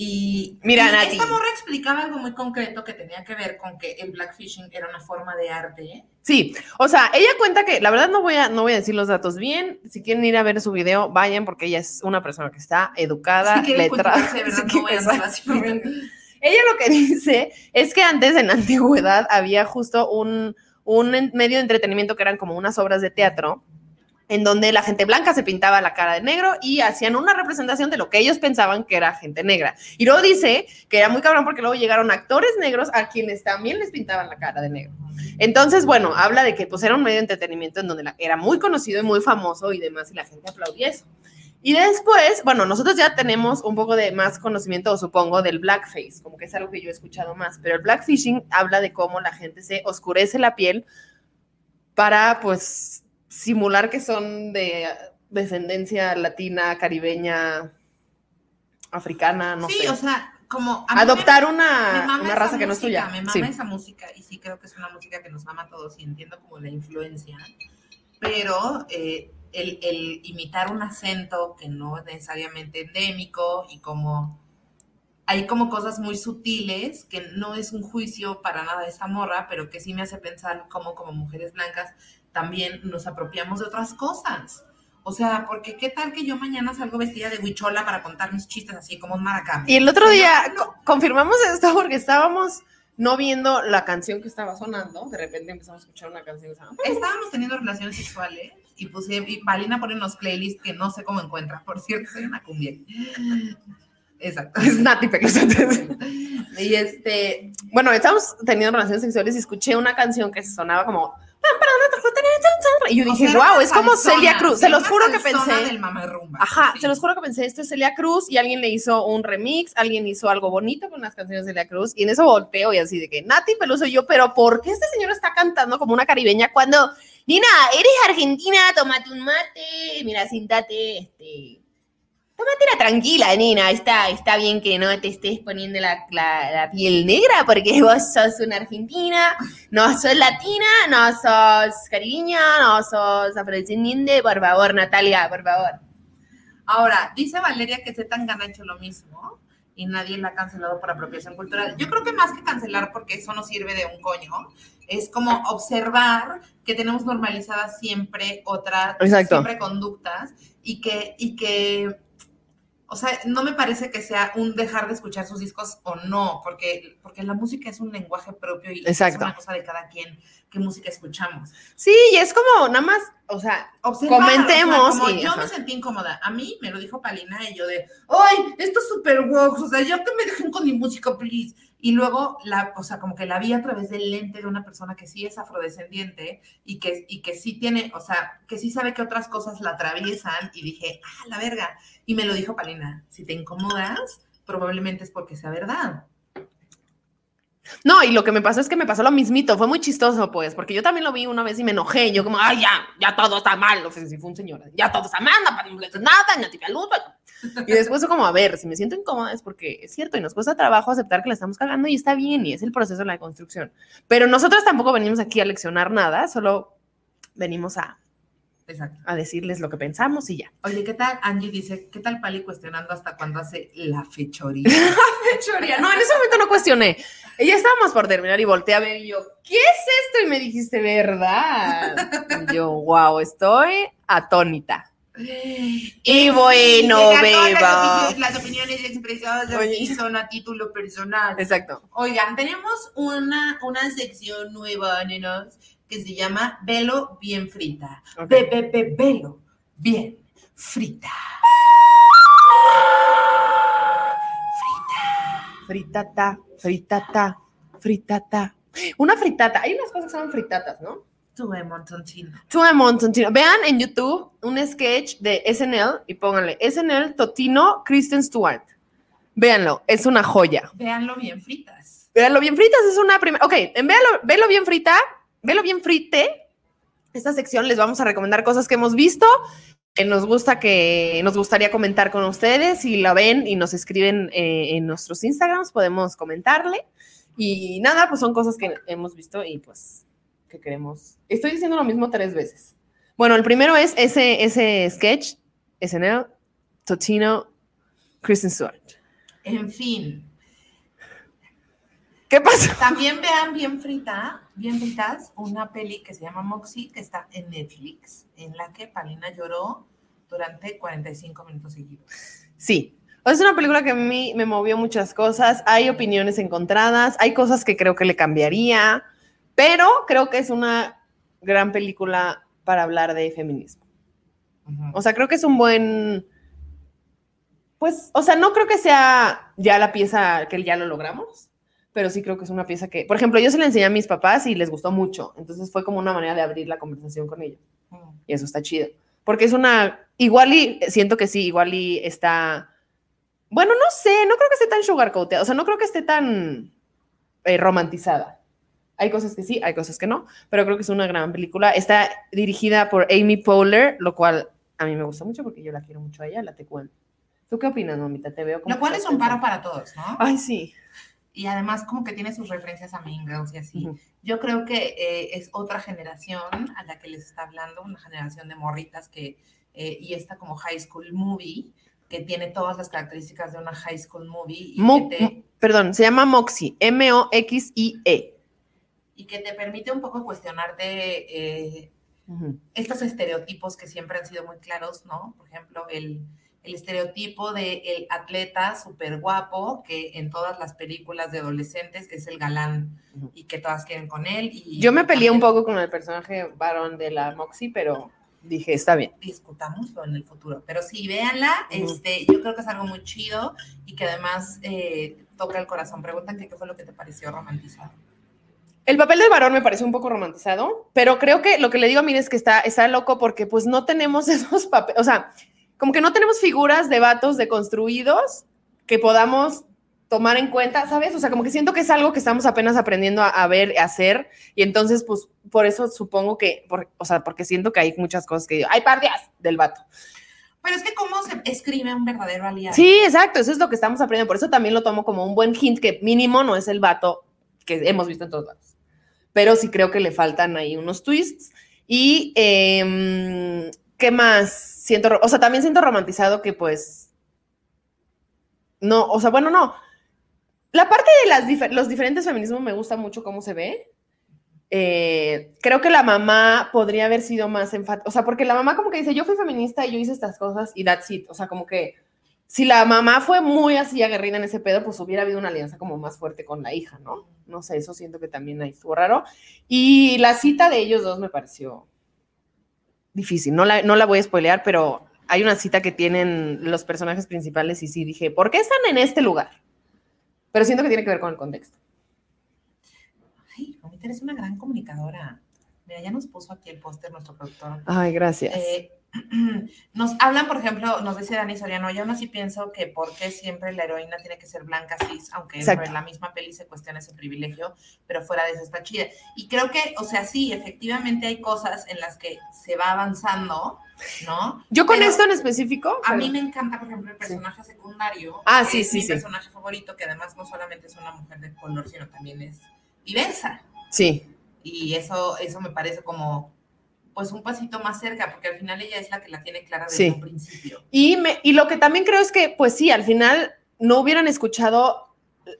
Y, Mira, y Nati. esta morra explicaba algo muy concreto que tenía que ver con que el blackfishing era una forma de arte. sí, o sea, ella cuenta que, la verdad no voy a, no voy a decir los datos bien, si quieren ir a ver su video, vayan porque ella es una persona que está educada, Si letrada. Ella lo que dice es que antes en la antigüedad había justo un, un medio de entretenimiento que eran como unas obras de teatro en donde la gente blanca se pintaba la cara de negro y hacían una representación de lo que ellos pensaban que era gente negra. Y luego dice que era muy cabrón porque luego llegaron actores negros a quienes también les pintaban la cara de negro. Entonces, bueno, habla de que pues era un medio de entretenimiento en donde era muy conocido y muy famoso y demás y la gente aplaudía eso. Y después, bueno, nosotros ya tenemos un poco de más conocimiento, supongo, del blackface, como que es algo que yo he escuchado más, pero el blackfishing habla de cómo la gente se oscurece la piel para pues simular que son de descendencia latina, caribeña, africana, no sí, sé. o sea, como... Adoptar me una, una raza que no es música, tuya. Me mama Sí. esa música y sí creo que es una música que nos ama a todos y entiendo como la influencia, pero eh, el, el imitar un acento que no es necesariamente endémico y como hay como cosas muy sutiles que no es un juicio para nada de esa morra, pero que sí me hace pensar cómo como mujeres blancas también nos apropiamos de otras cosas. O sea, porque qué tal que yo mañana salgo vestida de huichola para contar mis chistes así como un maracame. Y el otro día no, co- confirmamos esto porque estábamos no viendo la canción que estaba sonando. De repente empezamos a escuchar una canción que. Estábamos teniendo relaciones sexuales y puse, y Valina pone unos playlists que no sé cómo encuentra. Por cierto, soy una cumbia. Exacto. Es Nati. Y este, Bueno, estábamos teniendo relaciones sexuales y escuché una canción que sonaba como. Y yo dije, wow, es como Celia Cruz. Se los juro que pensé. del. Ajá, Sí. se los juro que pensé, esto es Celia Cruz y alguien le hizo un remix, alguien hizo algo bonito con las canciones de Celia Cruz y en eso volteo y así de que Nati Peluso y yo, pero ¿por qué este señor está cantando como una caribeña cuando, Nina, eres argentina, tómate un mate, mira, siéntate, este, tómatela tranquila, Nina, está, está bien que no te estés poniendo la, la- la piel negra porque vos sos una argentina, no sos latina, no sos caribeña, no sos afrodescendiente, por favor, Natalia, por favor. Ahora, dice Valeria que Zetangana ha hecho lo mismo y nadie la ha cancelado por apropiación cultural. Yo creo que más que cancelar, porque eso no sirve de un coño, es como observar que tenemos normalizadas siempre otras, Exacto. siempre conductas y que, y que, o sea, no me parece que sea un dejar de escuchar sus discos o no, porque, porque la música es un lenguaje propio y Exacto. es una cosa de cada quien qué música escuchamos. Sí, y es como nada más, o sea, Observar, Comentemos o sea, como y- yo ajá. me sentí incómoda. A mí me lo dijo Palina y yo de, ¡ay, esto es súper woke! O sea, ya que me dejen con mi música, please. Y luego, la, o sea, como que la vi a través del lente de una persona que sí es afrodescendiente y que, y que sí tiene, o sea, que sí sabe que otras cosas la atraviesan y dije, ¡ah, la verga! Y me lo dijo Palina, si te incomodas, probablemente es porque sea verdad. no, y lo que me pasó es que me pasó lo mismito, fue muy chistoso, pues, porque yo también lo vi una vez y me enojé, yo como, ay, ya, ya todo está mal, o sea, si fue un señor, ya todo está mal, no nada, no te luz, y después como, a ver, si me siento incómoda es porque es cierto, y nos cuesta trabajo aceptar que la estamos cagando y está bien, y es el proceso de la construcción, pero nosotros tampoco venimos aquí a leccionar nada, solo venimos a, Exacto. a decirles lo que pensamos y ya. Oye, ¿qué tal? Angie dice, ¿qué tal Pali cuestionando hasta cuando hace la fechoría? Fechoría. No, en ese momento no cuestioné. Ella estábamos por terminar y volteé a ver y yo, ¿qué es esto? Y me dijiste, ¿verdad? Y yo, wow, estoy atónita. Y bueno, beba. Las, opiniones- las opiniones expresadas aquí son a título personal. Exacto. Oigan, tenemos una, una sección nueva, nenos, que se llama Velo Bien Frita. Ok. Ve, ve, ve, velo bien frita. Fritata, fritata, fritata. Una fritata. Hay unas cosas que llaman fritatas, ¿no? Tuve montoncino. Tuemon Totino. Vean en YouTube un sketch de SNL y pónganle SNL Totino Kristen Stewart. Véanlo, es una joya. Véanlo bien fritas. Véanlo bien fritas, es una primera. Ok, en véalo, velo bien frita, velo bien frite. Esta sección les vamos a recomendar cosas que hemos visto, que nos gusta que nos gustaría comentar con ustedes. Si la ven y nos escriben eh, en nuestros Instagrams, podemos comentarle. Y nada, pues son cosas que hemos visto y pues que queremos. Estoy diciendo lo mismo tres veces. Bueno, el primero es ese, ese sketch, SNL, Totino, Kristen Stewart. En fin, ¿Qué pasa? también vean bien frita, bien fritas, una peli que se llama Moxie, que está en Netflix, en la que Palina lloró durante 45 minutos seguidos. Sí. Es una película que a mí me movió muchas cosas. Hay opiniones encontradas, hay cosas que creo que le cambiaría, pero creo que es una gran película para hablar de feminismo. O sea, creo que es un buen. Pues, o sea, no creo que sea ya la pieza que ya lo logramos, pero sí creo que es una pieza que, por ejemplo, yo se la enseñé a mis papás y les gustó mucho. Entonces fue como una manera de abrir la conversación con ellos. Y eso está chido. Porque es una. Igual y siento que sí, igual y está. Bueno, no sé, no creo que esté tan sugarcoateada. O sea, no creo que esté tan eh, romantizada. Hay cosas que sí, hay cosas que no, pero creo que es una gran película. Está dirigida por Amy Poehler, lo cual a mí me gusta mucho porque yo la quiero mucho a ella, la tecuan. ¿Tú qué opinas, mamita? Te veo como... Lo cual es un paro para todos, ¿no? Ay, sí. Y además como que tiene sus referencias a Mean Girls y así. Yo creo que eh, es otra generación a la que les está hablando, una generación de morritas que, eh, y esta como high school movie, que tiene todas las características de una high school movie y, Mo- que, te, Perdón, se llama Moxie, M-O-X-I-E. Y que te permite un poco cuestionarte eh, estos estereotipos que siempre han sido muy claros, ¿no? Por ejemplo, el, el estereotipo de el atleta súper guapo, que en todas las películas de adolescentes es el galán y que todas quieren con él. Y Yo me peleé un poco con el personaje varón de la Moxie, pero dije, está bien. Discutámoslo en el futuro. Pero sí, véanla, este, yo creo que es algo muy chido y que además eh, toca el corazón. Preguntan que qué fue lo que te pareció romantizado. El papel del varón me parece un poco romantizado, pero creo que lo que le digo a mí es que está, está loco porque pues no tenemos esos papeles, o sea, como que no tenemos figuras de vatos deconstruidos que podamos tomar en cuenta, ¿sabes? O sea, como que siento que es algo que estamos apenas aprendiendo a, a ver, a hacer, y entonces pues por eso supongo que, por- o sea, porque siento que hay muchas cosas que digo, hay pardias del vato. Pero es que cómo se escribe un verdadero aliado. Sí, exacto, eso es lo que estamos aprendiendo, por eso también lo tomo como un buen hint que mínimo no es el vato que hemos visto en todos lados. Pero sí creo que le faltan ahí unos twists. Y, em, ¿qué más? Siento, o sea, también siento romantizado que pues, no, o sea, bueno, no. La parte de las los diferentes feminismos me gusta mucho cómo se ve. Eh, creo que la mamá podría haber sido más enfática, o sea, porque la mamá como que dice, yo fui feminista y yo hice estas cosas y that's it, o sea, como que si la mamá fue muy así aguerrida en ese pedo, pues hubiera habido una alianza como más fuerte con la hija, ¿no? No sé, eso siento que también ahí estuvo raro. Y la cita de ellos dos me pareció difícil, no la, no la voy a spoilear, pero hay una cita que tienen los personajes principales y sí dije, ¿por qué están en este lugar? Pero siento que tiene que ver con el contexto. Ay, Romita, eres una gran comunicadora. Mira, ya nos puso aquí el póster nuestro productor. Ay, gracias. Eh, nos hablan, por ejemplo, nos dice Dani Soriano, yo aún así pienso que por qué siempre la heroína tiene que ser blanca cis, aunque Exacto. en la misma peli se cuestiona ese privilegio, pero fuera de eso está chida. Y creo que, o sea, sí, efectivamente hay cosas en las que se va avanzando, ¿no? Yo con pero- esto en específico, A mí me encanta, por ejemplo, el personaje secundario. Ah, sí, sí, mi sí. personaje favorito, que además no solamente es una mujer de color, sino también es diversa. sí, Y eso, eso me parece como, pues, un pasito más cerca, porque al final ella es la que la tiene clara desde Sí. un principio. Y, me, y lo que también creo es que, pues sí, al final no hubieran escuchado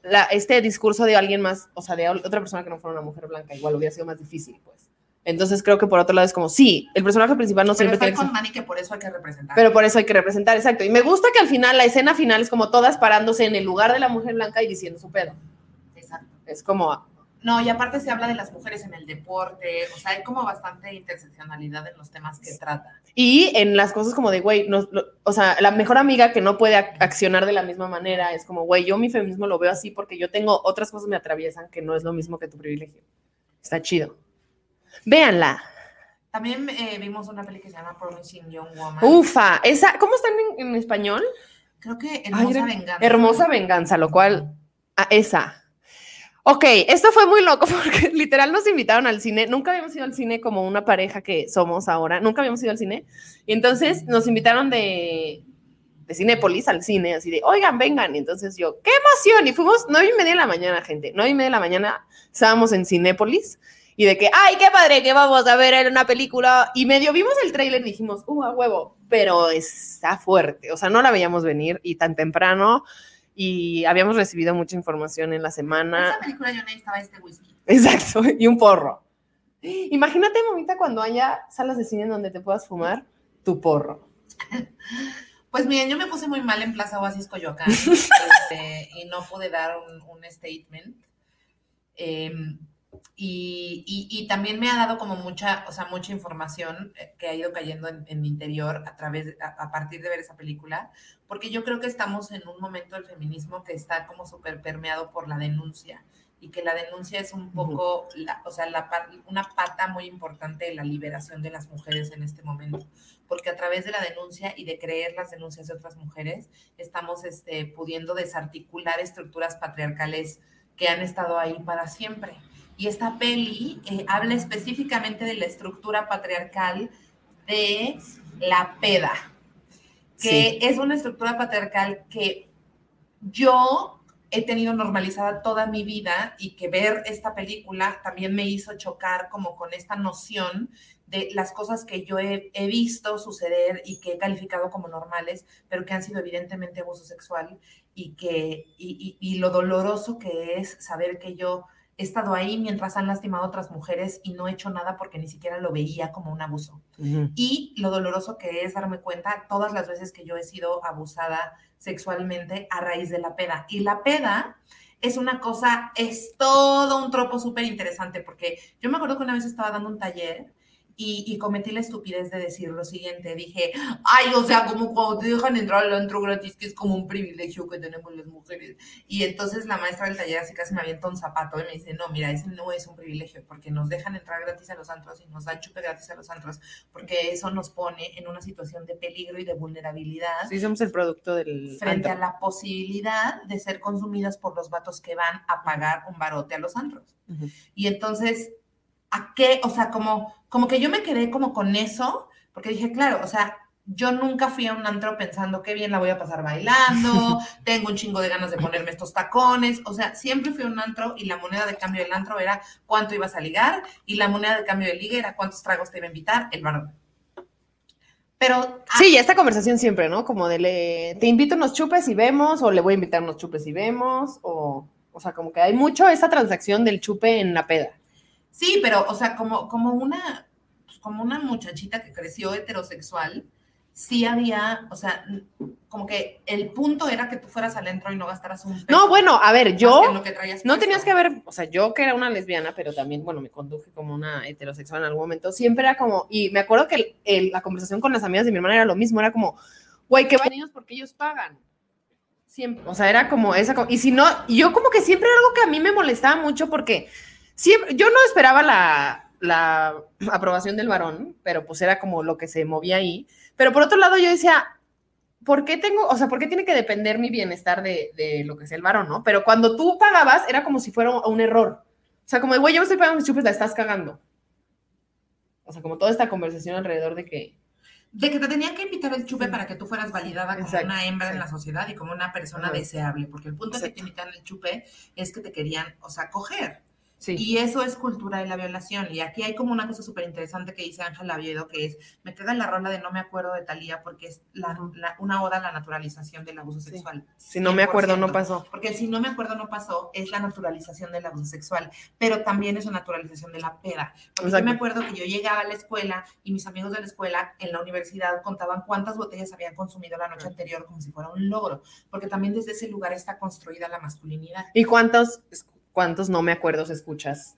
la- este discurso de alguien más, o sea, de otra persona que no fuera una mujer blanca, igual hubiera sido más difícil, pues. Entonces creo que por otro lado es como, sí, el personaje principal no Pero siempre tiene que con. Dani que por eso hay que representar. Pero por eso hay que representar, exacto. Y me gusta que al final, la escena final es como todas parándose en el lugar de la mujer blanca y diciendo su pedo. Exacto. Es como, No, y aparte se habla de las mujeres en el deporte, o sea, hay como bastante interseccionalidad en los temas que trata. Y en las cosas como de, güey, no- lo- o sea, la mejor amiga que no puede ac- accionar de la misma manera es como, güey, yo mi feminismo lo veo así porque yo tengo otras cosas que me atraviesan que no es lo mismo que tu privilegio. Está chido. Véanla. También eh, vimos una peli que se llama Promising Young Woman. Ufa, esa, ¿cómo están en, en español? Creo que Hermosa Ay, Venganza. Hermosa venganza, lo cual, ah, esa. Ok, esto fue muy loco porque literal nos invitaron al cine. Nunca habíamos ido al cine como una pareja que somos ahora. Nunca habíamos ido al cine. Y entonces nos invitaron de, de Cinépolis al cine, así de, oigan, vengan. Y entonces yo, ¡qué emoción! Y fuimos nueve y media de la mañana, gente. Nueve y media de la mañana estábamos en Cinépolis. Y de que, ¡ay, qué padre que vamos a ver una película! Y medio vimos el tráiler y dijimos, ¡uh, a huevo! Pero está fuerte. O sea, no la veíamos venir y tan temprano y habíamos recibido mucha información en la En semana. esa película yo necesitaba este whisky. Exacto, y un porro. Imagínate, mamita, cuando haya salas de cine en donde te puedas fumar tu porro. Pues miren, yo me puse muy mal en Plaza Oasis Coyoacán este, y no pude dar un, un statement. Em, y, y- y también me ha dado como mucha, o sea, mucha información eh, que ha ido cayendo en, en mi interior a través, a, a partir de ver esa película, porque yo creo que estamos en un momento del feminismo que está como súper permeado por la denuncia y que la denuncia es un poco, la- o sea, la, una pata muy importante de la liberación de las mujeres en este momento porque a través de la denuncia y de creer las denuncias de otras mujeres, estamos este, pudiendo desarticular estructuras patriarcales que han estado ahí para siempre. Y esta peli eh, habla específicamente de la estructura patriarcal de la peda, que es una estructura patriarcal que yo he tenido normalizada toda mi vida y que ver esta película también me hizo chocar como con esta noción de las cosas que yo he, he visto suceder y que he calificado como normales, pero que han sido evidentemente abuso sexual y que y, y- y lo doloroso que es saber que yo he estado ahí mientras han lastimado a otras mujeres y no he hecho nada porque ni siquiera lo veía como un abuso y lo doloroso que es darme cuenta todas las veces que yo he sido abusada sexualmente a raíz de la peda. Y la peda es una cosa, es todo un tropo súper interesante, porque yo me acuerdo que una vez estaba dando un taller y, y cometí la estupidez de decir lo siguiente, dije, ay, o sea, como cuando te dejan entrar al antro gratis, que es como un privilegio que tenemos las mujeres. Y entonces la maestra del taller así casi me avienta un zapato y me dice, no, mira, ese no es un privilegio, porque nos dejan entrar gratis a los antros y nos dan chupe gratis a los antros, porque eso nos pone en una situación de peligro y de vulnerabilidad Sí, somos el producto del frente antro. a la posibilidad de ser consumidas por los vatos que van a pagar un barote a los antros. Ujú. Y entonces, ¿a qué? O sea, como, como que yo me quedé como con eso, porque dije, claro, o sea, yo nunca fui a un antro pensando qué bien la voy a pasar bailando, tengo un chingo de ganas de ponerme estos tacones, o sea, siempre fui a un antro y la moneda de cambio del antro era cuánto ibas a ligar y la moneda de cambio del ligue era cuántos tragos te iba a invitar el varón. Pero Sí, y esta conversación siempre, ¿no? Como de le, te invito unos chupes y vemos, o le voy a invitar unos chupes y vemos, o, o sea, como que hay mucho esa transacción del chupe en la peda. Sí, pero, o sea, como, como una, pues, como una muchachita que creció heterosexual, sí había, o sea, como que el punto era que tú fueras al entro y no gastaras un peso No, bueno, a ver, que yo lo que no tenías que ver, o sea, yo que era una lesbiana, pero también, bueno, me conduje como una heterosexual en algún momento, siempre era como, y me acuerdo que el- el- la conversación con las amigas de mi hermana era lo mismo, era como, güey, que vayan ellos porque ellos pagan. Siempre, o sea, era como esa, y si no, yo como que siempre era algo que a mí me molestaba mucho porque siempre, yo no esperaba la, la aprobación del varón, pero pues era como lo que se movía ahí, pero por otro lado yo decía, ¿por qué tengo, o sea, por qué tiene que depender mi bienestar de, de lo que sea el varón, no? Pero cuando tú pagabas era como si fuera un, error. O sea, como, de, güey, yo me estoy pagando mis chupes, la estás cagando. O sea, como toda esta conversación alrededor de que, De que te tenían que invitar el chupe Sí. para que tú fueras validada como Exacto, una hembra en la sociedad y como una persona Ajá. deseable, porque el punto de que te invitan el chupe es que te querían, o sea, coger. Sí. Y eso es cultura de la violación. Y aquí hay como una cosa súper interesante que dice Ángela Oviedo, que es, me queda la rola de No me acuerdo de Talía porque es la- la- una oda a la naturalización del abuso Sí. sexual. si no me acuerdo, no 100%. pasó. Porque si no me acuerdo no pasó, es la naturalización del abuso sexual, pero también es una naturalización de la peda. Porque yo me acuerdo que yo llegaba a la escuela y mis amigos de la escuela en la universidad contaban cuántas botellas habían consumido la noche anterior como si fuera un logro, porque también desde ese lugar está construida la masculinidad. ¿Y cuántos, cuántos no me acuerdo escuchas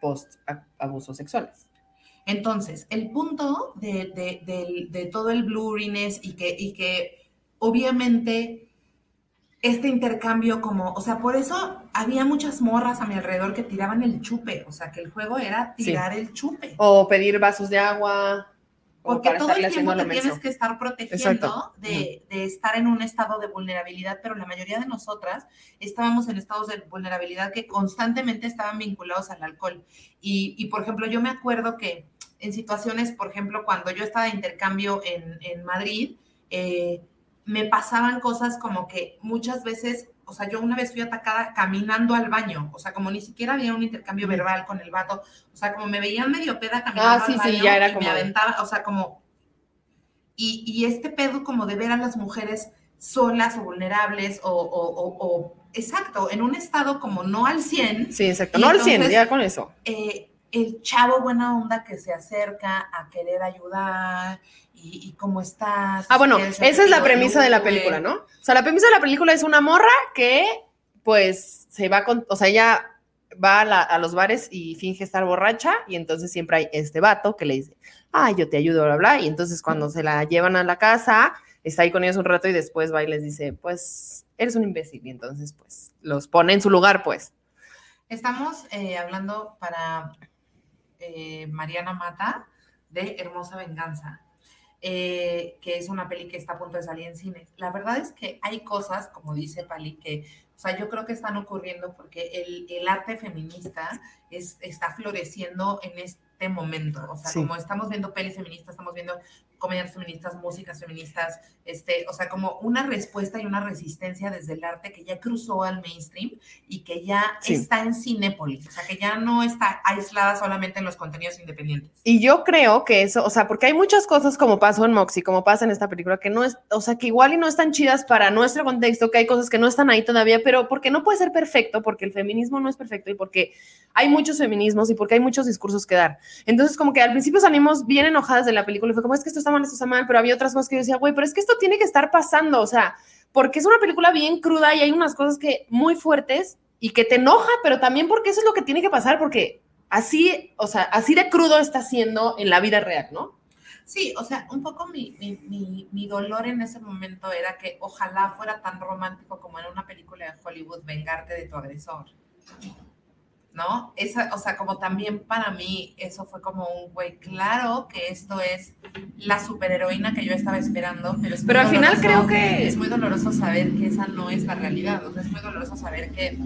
post abusos sexuales? Entonces, el punto de, de- todo el blurriness y que, y que obviamente este intercambio como, o sea, por eso había muchas morras a mi alrededor que tiraban el chupe, o sea, que el juego era Sí. tirar el chupe. O pedir vasos de agua. Porque todo el tiempo te tienes que estar protegiendo de, de estar en un estado de vulnerabilidad, pero la mayoría de nosotras estábamos en estados de vulnerabilidad que constantemente estaban vinculados al alcohol. Y, y, por ejemplo, yo me acuerdo que en situaciones, por ejemplo, cuando yo estaba de intercambio en, en Madrid, eh, me pasaban cosas como que muchas veces, o sea, yo una vez fui atacada caminando al baño, o sea, como ni siquiera había un intercambio verbal con el vato, o sea, como me veían medio peda caminando Ah, sí, al sí, baño ya era y como me aventaba, o sea, como... Y, y este pedo como de ver a las mujeres solas o vulnerables o, o- o- o- exacto, en un estado como no al 100, Sí, exacto. No al 100, entonces- ya con eso. eh, el chavo buena onda que se acerca a querer ayudar y, y cómo estás. Ah, bueno, ¿Quieres esa es la premisa de la película, ¿no? O sea, la premisa de la película es una morra que, pues, se va con, o sea, ella va a, la- a los bares y finge estar borracha y entonces siempre hay este vato que le dice, ah, yo te ayudo, bla, bla, y entonces cuando se la llevan a la casa, está ahí con ellos un rato y después va y les dice, pues, eres un imbécil, y entonces, pues, los pone en su lugar, pues. Estamos eh, hablando para eh, Mariana Mata de Hermosa Venganza. Eh, que es una peli que está a punto de salir en cine. La verdad es que hay cosas, como dice Pali, que, o sea, yo creo que están ocurriendo porque el, el arte feminista es, está floreciendo en este momento. O sea, Sí. como estamos viendo pelis feministas, estamos viendo comedias feministas, músicas feministas, este, o sea, como una respuesta y una resistencia desde el arte que ya cruzó al mainstream y que ya Sí. está en Cinépolis, o sea, que ya no está aislada solamente en los contenidos independientes. Y yo creo que eso, o sea, porque hay muchas cosas como pasó en Moxie, como pasa en esta película, que no es, o sea, que igual y no están chidas para nuestro contexto, que hay cosas que no están ahí todavía, pero porque no puede ser perfecto, porque el feminismo no es perfecto y porque hay muchos feminismos y porque hay muchos discursos que dar. Entonces, como que al principio salimos bien enojadas de la película y fue como, es que esto está mal, esto está mal, pero había otras cosas que yo decía, güey, pero es que esto tiene que estar pasando, o sea, porque es una película bien cruda y hay unas cosas que muy fuertes y que te enoja, pero también porque eso es lo que tiene que pasar, porque así, o sea, así de crudo está siendo en la vida real, ¿no? Sí, o sea, un poco mi, mi, mi, mi dolor en ese momento era que ojalá fuera tan romántico como en una película de Hollywood, vengarte de tu agresor. ¿No? Esa, o sea, como también para mí eso fue como un güey, claro que esto es la superheroína que yo estaba esperando, pero es Pero al final creo que- es muy doloroso saber que esa no es la realidad, o sea, es muy doloroso saber que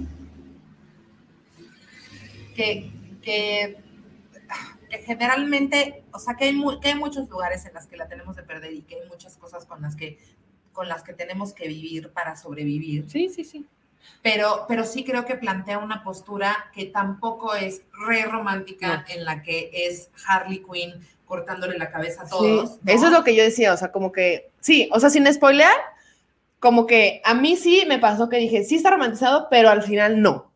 que, que, que generalmente, o sea, que hay, mu- que hay muchos lugares en los que la tenemos de perder y que hay muchas cosas con las que, con las que tenemos que vivir para sobrevivir. Sí, sí, sí. Pero, pero sí creo que plantea una postura que tampoco es re romántica en la que es Harley Quinn cortándole la cabeza a todos. Sí, ¿no? Eso es lo que yo decía, o sea, como que, sí, o sea, sin spoilear, como que a mí sí me pasó que dije, sí está romantizado, pero al final no.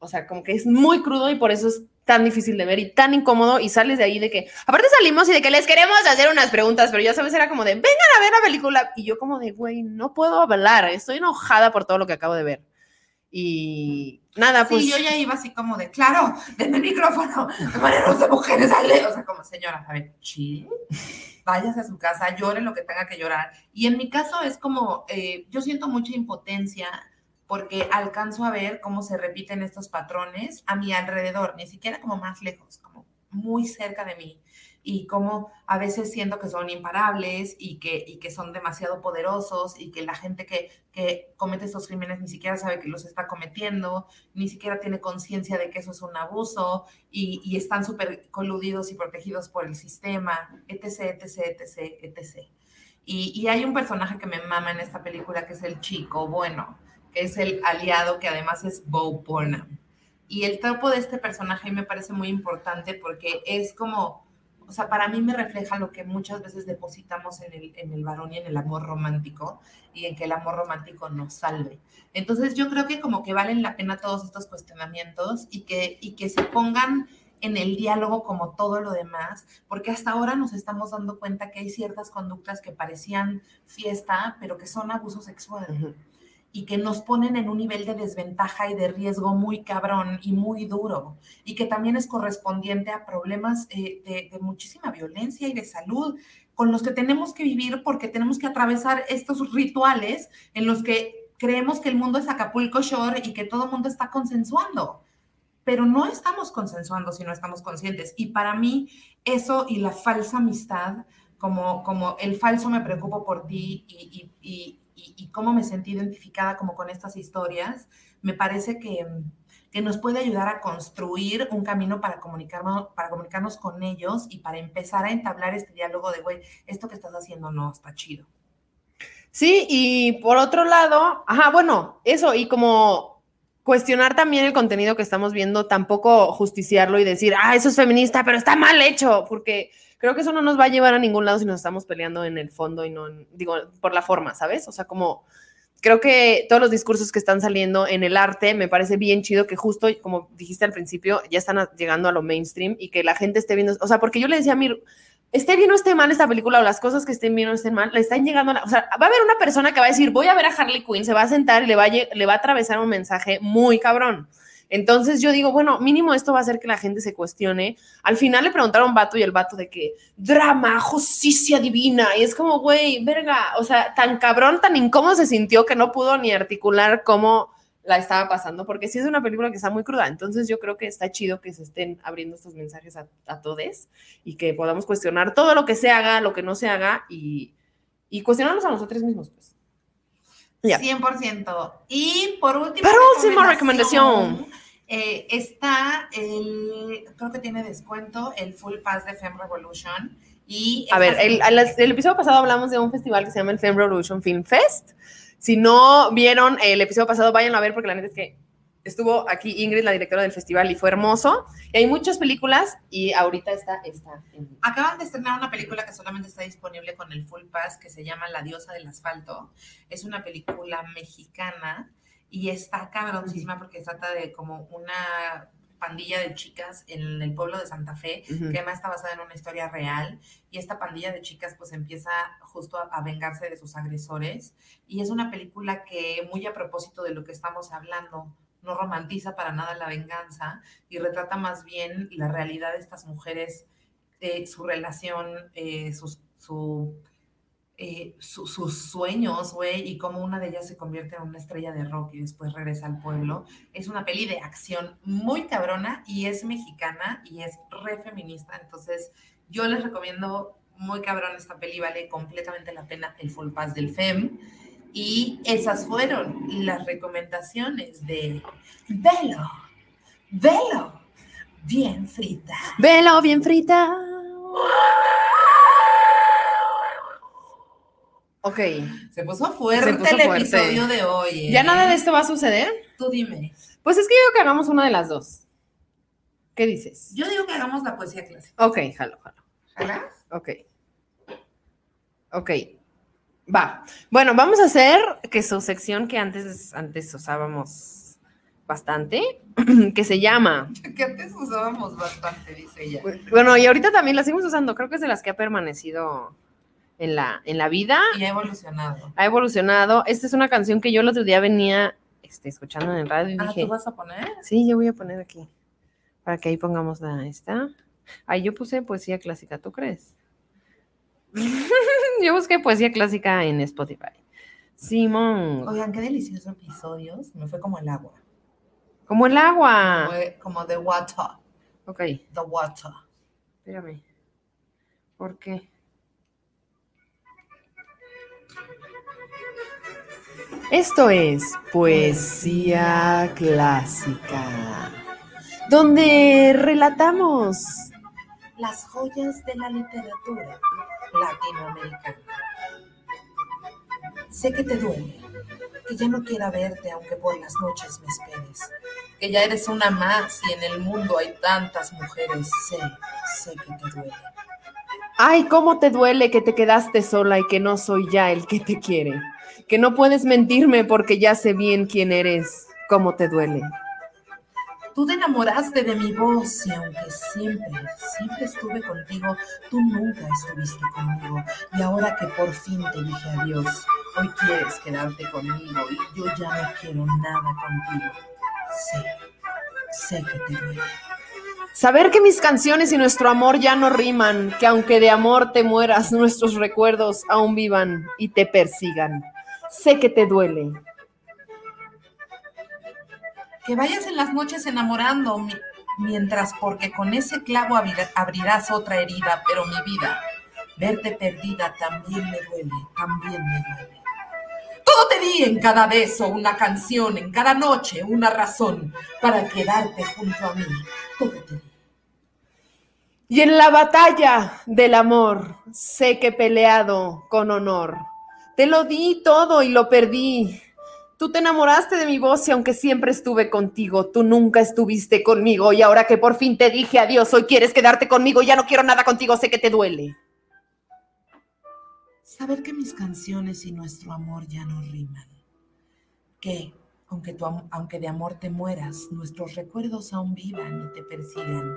O sea, como que es muy crudo y por eso es tan difícil de ver y tan incómodo y sales de ahí de que, aparte salimos y de que les queremos hacer unas preguntas, pero ya sabes, era como de, vengan a ver la película. Y yo como de, güey, no puedo hablar, estoy enojada por todo lo que acabo de ver. Y nada, pues... Sí, yo ya iba así como de, claro, denme el micrófono, de maneras de mujeres, dale. O sea, como señora, a ver, chill, váyase a su casa, llore lo que tenga que llorar. Y en mi caso es como, eh, yo siento mucha impotencia porque alcanzo a ver cómo se repiten estos patrones a mi alrededor, ni siquiera como más lejos, como muy cerca de mí. Y cómo a veces siento que son imparables y que, y que son demasiado poderosos y que la gente que, que comete estos crímenes ni siquiera sabe que los está cometiendo, ni siquiera tiene conciencia de que eso es un abuso y, y están súper coludidos y protegidos por el sistema, etc., etc., etc., etc. Y, y hay un personaje que me mama en esta película que es el chico bueno, que es el aliado que además es Bo Burnham. Y el tropo de este personaje me parece muy importante porque es como, o sea, para mí me refleja lo que muchas veces depositamos en el, en el varón y en el amor romántico y en que el amor romántico nos salve. Entonces yo creo que como que valen la pena todos estos cuestionamientos y que, y que se pongan en el diálogo como todo lo demás, porque hasta ahora nos estamos dando cuenta que hay ciertas conductas que parecían fiesta, pero que son abuso sexual. Y que nos ponen en un nivel de desventaja y de riesgo muy cabrón y muy duro, y que también es correspondiente a problemas eh, de, muchísima violencia y de salud con los que tenemos que vivir porque tenemos que atravesar estos rituales en los que creemos que el mundo es Acapulco Shore y que todo el mundo está consensuando, pero no estamos consensuando si no estamos conscientes. Y para mí eso y la falsa amistad, como, como el falso me preocupo por ti y- y- cómo me sentí identificada como con estas historias, me parece que, que nos puede ayudar a construir un camino para comunicarnos, para comunicarnos con ellos y para empezar a entablar este diálogo de, güey, esto que estás haciendo no está chido. Sí, y por otro lado, ajá, bueno, eso, y como cuestionar también el contenido que estamos viendo, tampoco justiciarlo y decir, ah, eso es feminista, pero está mal hecho, porque creo que eso no nos va a llevar a ningún lado si nos estamos peleando en el fondo y no, en- digo, por la forma, ¿sabes? O sea, como creo que todos los discursos que están saliendo en el arte, me parece bien chido que justo, como dijiste al principio, ya están llegando a lo mainstream y que la gente esté viendo, o sea, porque yo le decía a esté bien o esté mal esta película o las cosas que estén bien o estén mal, le están llegando, a la- o sea, va a haber una persona que va a decir, voy a ver a Harley Quinn, se va a sentar y le va a, le va a atravesar un mensaje muy cabrón. Entonces yo digo, bueno, mínimo esto va a hacer que la gente se cuestione. Al final le preguntaron a un vato y el vato de que drama, justicia divina. Y es como, güey, verga, o sea, tan cabrón, tan incómodo se sintió que no pudo ni articular cómo la estaba pasando, porque sí es una película que está muy cruda, entonces yo creo que está chido que se estén abriendo estos mensajes a, a todos y que podamos cuestionar todo lo que se haga, lo que no se haga y, y cuestionarnos a nosotros mismos, pues. Ya. 100%. Y por último. Por última recomendación. Eh, está el, creo que tiene descuento, el Full Pass de Femme Revolution. Y A ver, el, episodio pasado hablamos de un festival que se llama el Film Revolution Film Fest. Si no vieron el episodio pasado, vayan a ver porque la neta es que estuvo aquí Ingrid, la directora del festival, y fue hermoso. Y hay muchas películas y ahorita está esta. Acaban de estrenar una película que solamente está disponible con el Full Pass que se llama La diosa del asfalto. Es una película mexicana y está cabroncísima porque trata de como una pandilla de chicas en el pueblo de Santa Fe que además está basada en una historia real y esta pandilla de chicas pues empieza justo a, a vengarse de sus agresores y es una película que muy a propósito de lo que estamos hablando no romantiza para nada la venganza y retrata más bien la realidad de estas mujeres, eh, su relación, eh, sus, su, eh, su- sus sueños, güey, y cómo una de ellas se convierte en una estrella de rock y después regresa al pueblo. Es una peli de acción muy cabrona y es mexicana y es re feminista. Entonces, yo les recomiendo muy cabrón esta peli, vale completamente la pena el full pass del FEM. Y esas fueron las recomendaciones de Velo, Velo, bien frita. Velo bien frita. Ok. Se puso fuerte Se puso el fuerte. episodio de hoy. ¿eh? ¿Ya nada de esto va a suceder? Tú dime. Pues es que yo digo que hagamos una de las dos. ¿Qué dices? Yo digo que hagamos la poesía clásica. Ok, jalo, jalo. ¿Jalas? Ok. Ok. Va. Bueno, vamos a hacer que su sección que antes, antes usábamos bastante, que se llama. Que antes usábamos bastante, dice ella. Bueno, y ahorita también la seguimos usando. Creo que es de las que ha permanecido en la, en la vida. Y ha evolucionado. Ha evolucionado. Esta es una canción que yo el otro día venía este, escuchando en el radio y Ah, dije. ¿tú vas a poner? Sí, yo voy a poner aquí. Para que ahí pongamos la esta. Ahí yo puse poesía clásica, ¿tú crees? yo busqué poesía clásica en Spotify. Simón. Oigan, qué delicioso episodio. Se me fue como el agua. Como el agua. Como the water. Ok, The water. espérame. ¿Por qué? Esto es poesía clásica, donde relatamos Las joyas de la literatura latinoamericana. Sé que te duele, que ya no quiera verte aunque por las noches me esperes, que ya eres una más y en el mundo hay tantas mujeres. Sé, sé que te duele. Ay, cómo te duele que te quedaste sola y que no soy ya el que te quiere. Que no puedes mentirme porque ya sé bien quién eres. Cómo te duele. Tú te enamoraste de mi voz y aunque siempre, siempre estuve contigo, tú nunca estuviste conmigo. Y ahora que por fin te dije adiós, hoy quieres quedarte conmigo y yo ya no quiero nada contigo. Sé, sé que te duele. Saber que mis canciones y nuestro amor ya no riman, que aunque de amor te mueras, nuestros recuerdos aún vivan y te persigan. Sé que te duele. Que vayas en las noches enamorando mi- mientras porque con ese clavo abrir- abrirás otra herida, pero mi vida, verte perdida también me duele, también me duele. Todo te di en cada beso, una canción, en cada noche, una razón para quedarte junto a mí. Todo te di. Y en la batalla del amor, sé que he peleado con honor. Te lo di todo y lo perdí. Tú te enamoraste de mi voz y aunque siempre estuve contigo, tú nunca estuviste conmigo. Y ahora que por fin te dije adiós, hoy quieres quedarte conmigo, ya no quiero nada contigo, sé que te duele. Saber que mis canciones y nuestro amor ya no riman. Que, aunque, tu aunque de amor te mueras, nuestros recuerdos aún vivan y te persigan.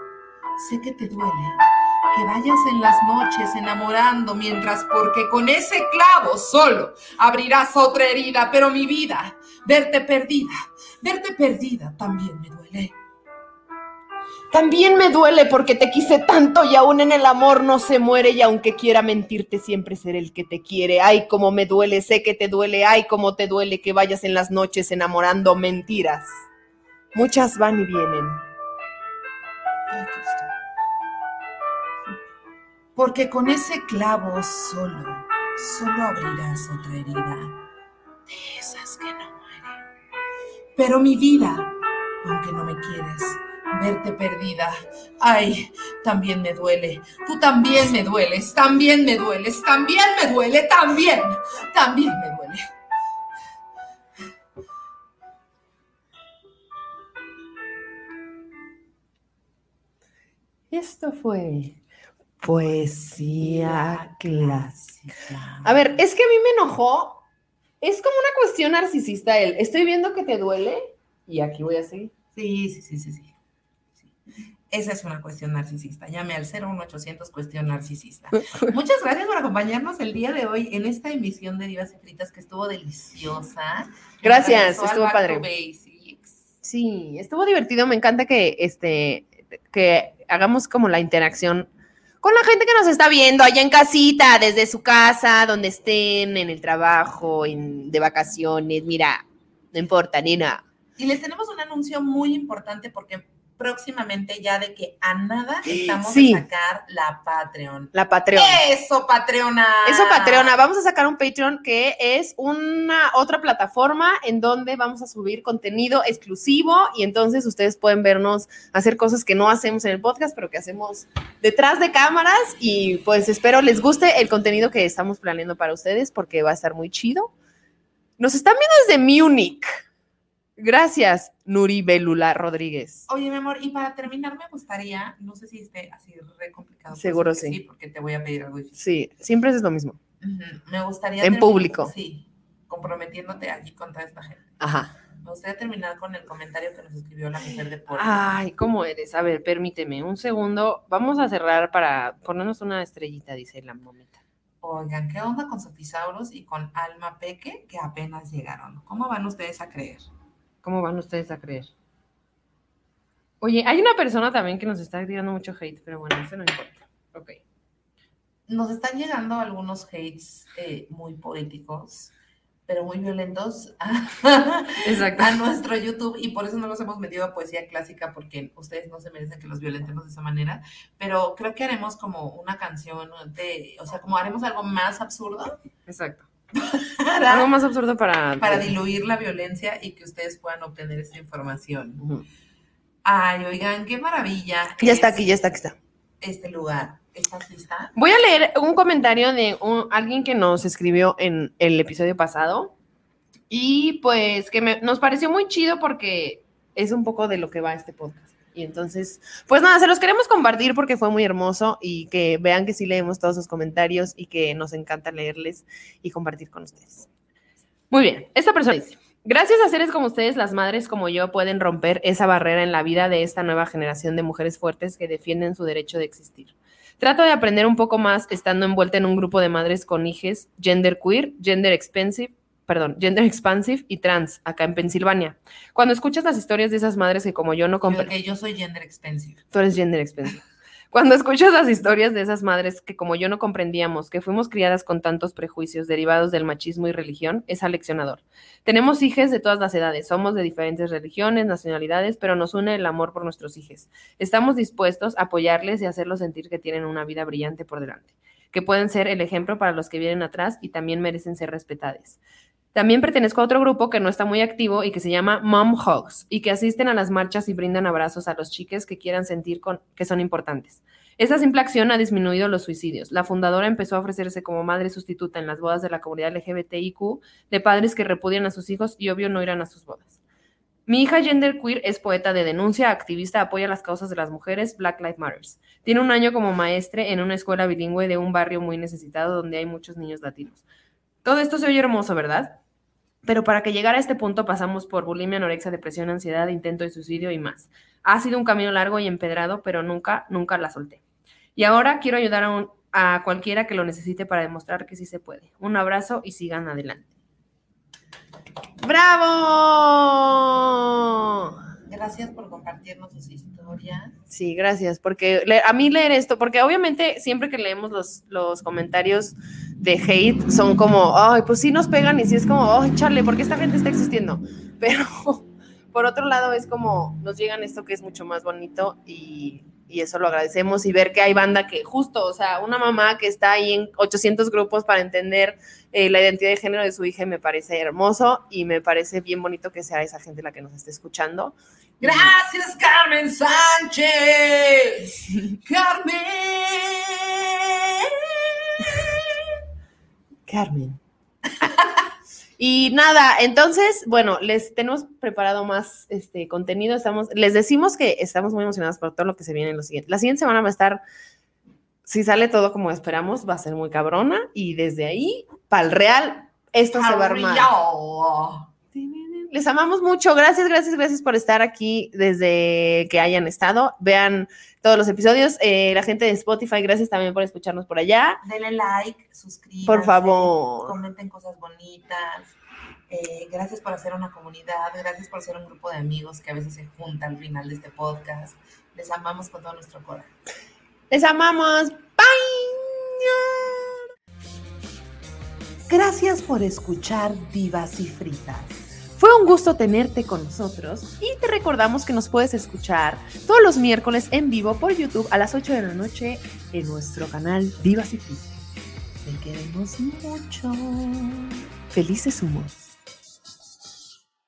Sé que te duele. Que vayas en las noches enamorando mientras porque con ese clavo solo abrirás otra herida, pero mi vida, verte perdida, verte perdida también me duele. También me duele porque te quise tanto y aún en el amor no se muere y aunque quiera mentirte siempre seré el que te quiere. Ay, cómo me duele, sé que te duele, ay, cómo te duele que vayas en las noches enamorando mentiras. Muchas van y vienen. Porque con ese clavo solo, solo abrirás otra herida. De esas que no mueren. Pero mi vida, aunque no me quieres, verte perdida. Ay, también me duele. Tú también me dueles, también me dueles, también me duele, también, también me duele. Esto fue poesía clásica. A ver, es que a mí me enojó. Es como una cuestión narcisista él. Estoy viendo que te duele y aquí voy a seguir. Sí, sí, sí, sí, sí. Sí. Esa es una cuestión narcisista. Llame al 01800 cuestión narcisista. Muchas gracias por acompañarnos el día de hoy en esta emisión de Divas y Fritas que estuvo deliciosa. Gracias, estuvo padre. Sí, estuvo divertido. Me encanta que este que hagamos como la interacción con la gente que nos está viendo allá en casita, desde su casa, donde estén, en el trabajo, en, de vacaciones. Mira, no importa, nena. Y les tenemos un anuncio muy importante porque próximamente ya de que a nada estamos Sí. de sacar la Patreon. La Patreon. Eso, Patreona. Eso, Patreona, vamos a sacar un Patreon que es una otra plataforma en donde vamos a subir contenido exclusivo y entonces ustedes pueden vernos hacer cosas que no hacemos en el podcast, pero que hacemos detrás de cámaras y pues espero les guste el contenido que estamos planeando para ustedes porque va a estar muy chido. Nos están viendo desde Múnich. Gracias, Nuri Belula Rodríguez. Oye, mi amor, y para terminar me gustaría, no sé si esté así re complicado. Seguro que sí. porque te voy a pedir algo difícil. Sí, siempre es lo mismo. Me gustaría. En terminar- público. Sí, comprometiéndote aquí contra esta gente. Ajá. Me gustaría terminar con el comentario que nos escribió la mujer de Paul. Ay, ¿cómo eres? A ver, permíteme un segundo. Vamos a cerrar para ponernos una estrellita, dice la momita. Oigan, ¿qué onda con Sofisauros y con Alma Peque que apenas llegaron? ¿Cómo van ustedes a creer? ¿Cómo van ustedes a creer? Oye, hay una persona también que nos está tirando mucho hate, pero bueno, eso no importa. Ok. Nos están llegando algunos hates eh, muy poéticos, pero muy violentos Exacto. a nuestro YouTube y por eso no los hemos metido a poesía clásica porque ustedes no se merecen que los violentemos de esa manera, pero creo que haremos como una canción de, o sea, como haremos algo más absurdo Exacto. Para, Algo más absurdo para... para diluir la violencia y que ustedes puedan obtener esta información. Ay, oigan, qué maravilla. Ya está es aquí, ya está aquí. Está. Este lugar. ¿Estás lista? Voy a leer un comentario de un- alguien que nos escribió en el episodio pasado y pues que me- nos pareció muy chido porque es un poco de lo que va este podcast. Y entonces, pues nada, se los queremos compartir porque fue muy hermoso y que vean que sí leemos todos sus comentarios y que nos encanta leerles y compartir con ustedes. Muy bien, esta persona dice, gracias a seres como ustedes, las madres como yo pueden romper esa barrera en la vida de esta nueva generación de mujeres fuertes que defienden su derecho de existir. Trato de aprender un poco más estando envuelta en un grupo de madres con hijes gender queer, gender expensive, perdón, gender expansive y trans acá en Pensilvania. Cuando escuchas las historias de esas madres que como yo no comprenden, Porque yo soy gender expensive. Tú eres gender expensive. Cuando escuchas las historias de esas madres que como yo no comprendíamos, que fuimos criadas con tantos prejuicios derivados del machismo y religión, es aleccionador. Tenemos hijas de todas las edades, somos de diferentes religiones, nacionalidades, pero nos une el amor por nuestros hijos. Estamos dispuestos a apoyarles y hacerlos sentir que tienen una vida brillante por delante, que pueden ser el ejemplo para los que vienen atrás y también merecen ser respetadas. También pertenezco a otro grupo que no está muy activo y que se llama Mom Hugs y que asisten a las marchas y brindan abrazos a los chiques que quieran sentir que son importantes. Esta simple acción ha disminuido los suicidios. La fundadora empezó a ofrecerse como madre sustituta en las bodas de la comunidad LGBTIQ de padres que repudian a sus hijos y obvio no irán a sus bodas. Mi hija Gender Queer es poeta de denuncia, activista, apoya las causas de las mujeres, Black Lives Matters. Tiene un año como maestre en una escuela bilingüe de un barrio muy necesitado donde hay muchos niños latinos. Todo esto se oye hermoso, ¿verdad? Pero para que llegara a este punto pasamos por bulimia, anorexia, depresión, ansiedad, intento de suicidio y más. Ha sido un camino largo y empedrado, pero nunca, nunca la solté. Y ahora quiero ayudar a, a cualquiera que lo necesite para demostrar que sí se puede. Un abrazo y sigan adelante. ¡Bravo! Gracias por compartirnos sus historias. Sí, gracias, porque le- a mí leer esto, porque obviamente siempre que leemos los, los comentarios de hate son como, ay, pues sí nos pegan y sí es como, ay, chale, porque esta gente está existiendo. Pero por otro lado es como, nos llegan esto que es mucho más bonito y, y eso lo agradecemos y ver que hay banda que justo, o sea, una mamá que está ahí en 800 grupos para entender eh, la identidad de género de su hija me parece hermoso y me parece bien bonito que sea esa gente la que nos esté escuchando. Gracias, Carmen Sánchez. Carmen. Carmen. Y nada, entonces, bueno, les tenemos preparado más este contenido. Estamos, les decimos que estamos muy emocionados por todo lo que se viene en los siguientes. La siguiente semana va a estar, si sale todo como esperamos, va a ser muy cabrona. Y desde ahí, para el real, esto se va a armar. Les amamos mucho. Gracias, gracias, gracias por estar aquí desde que hayan estado. Vean todos los episodios. Eh, la gente de Spotify, gracias también por escucharnos por allá. Denle like, suscríbanse. Por favor. Comenten cosas bonitas. Eh, gracias por hacer una comunidad. Gracias por ser un grupo de amigos que a veces se juntan al final de este podcast. Les amamos con todo nuestro corazón. Les amamos. Bye. Gracias por escuchar Divas y Fritas. Fue un gusto tenerte con nosotros y te recordamos que nos puedes escuchar todos los miércoles en vivo por YouTube a las 8 de la noche en nuestro canal Divas y. Te queremos mucho. Felices humos.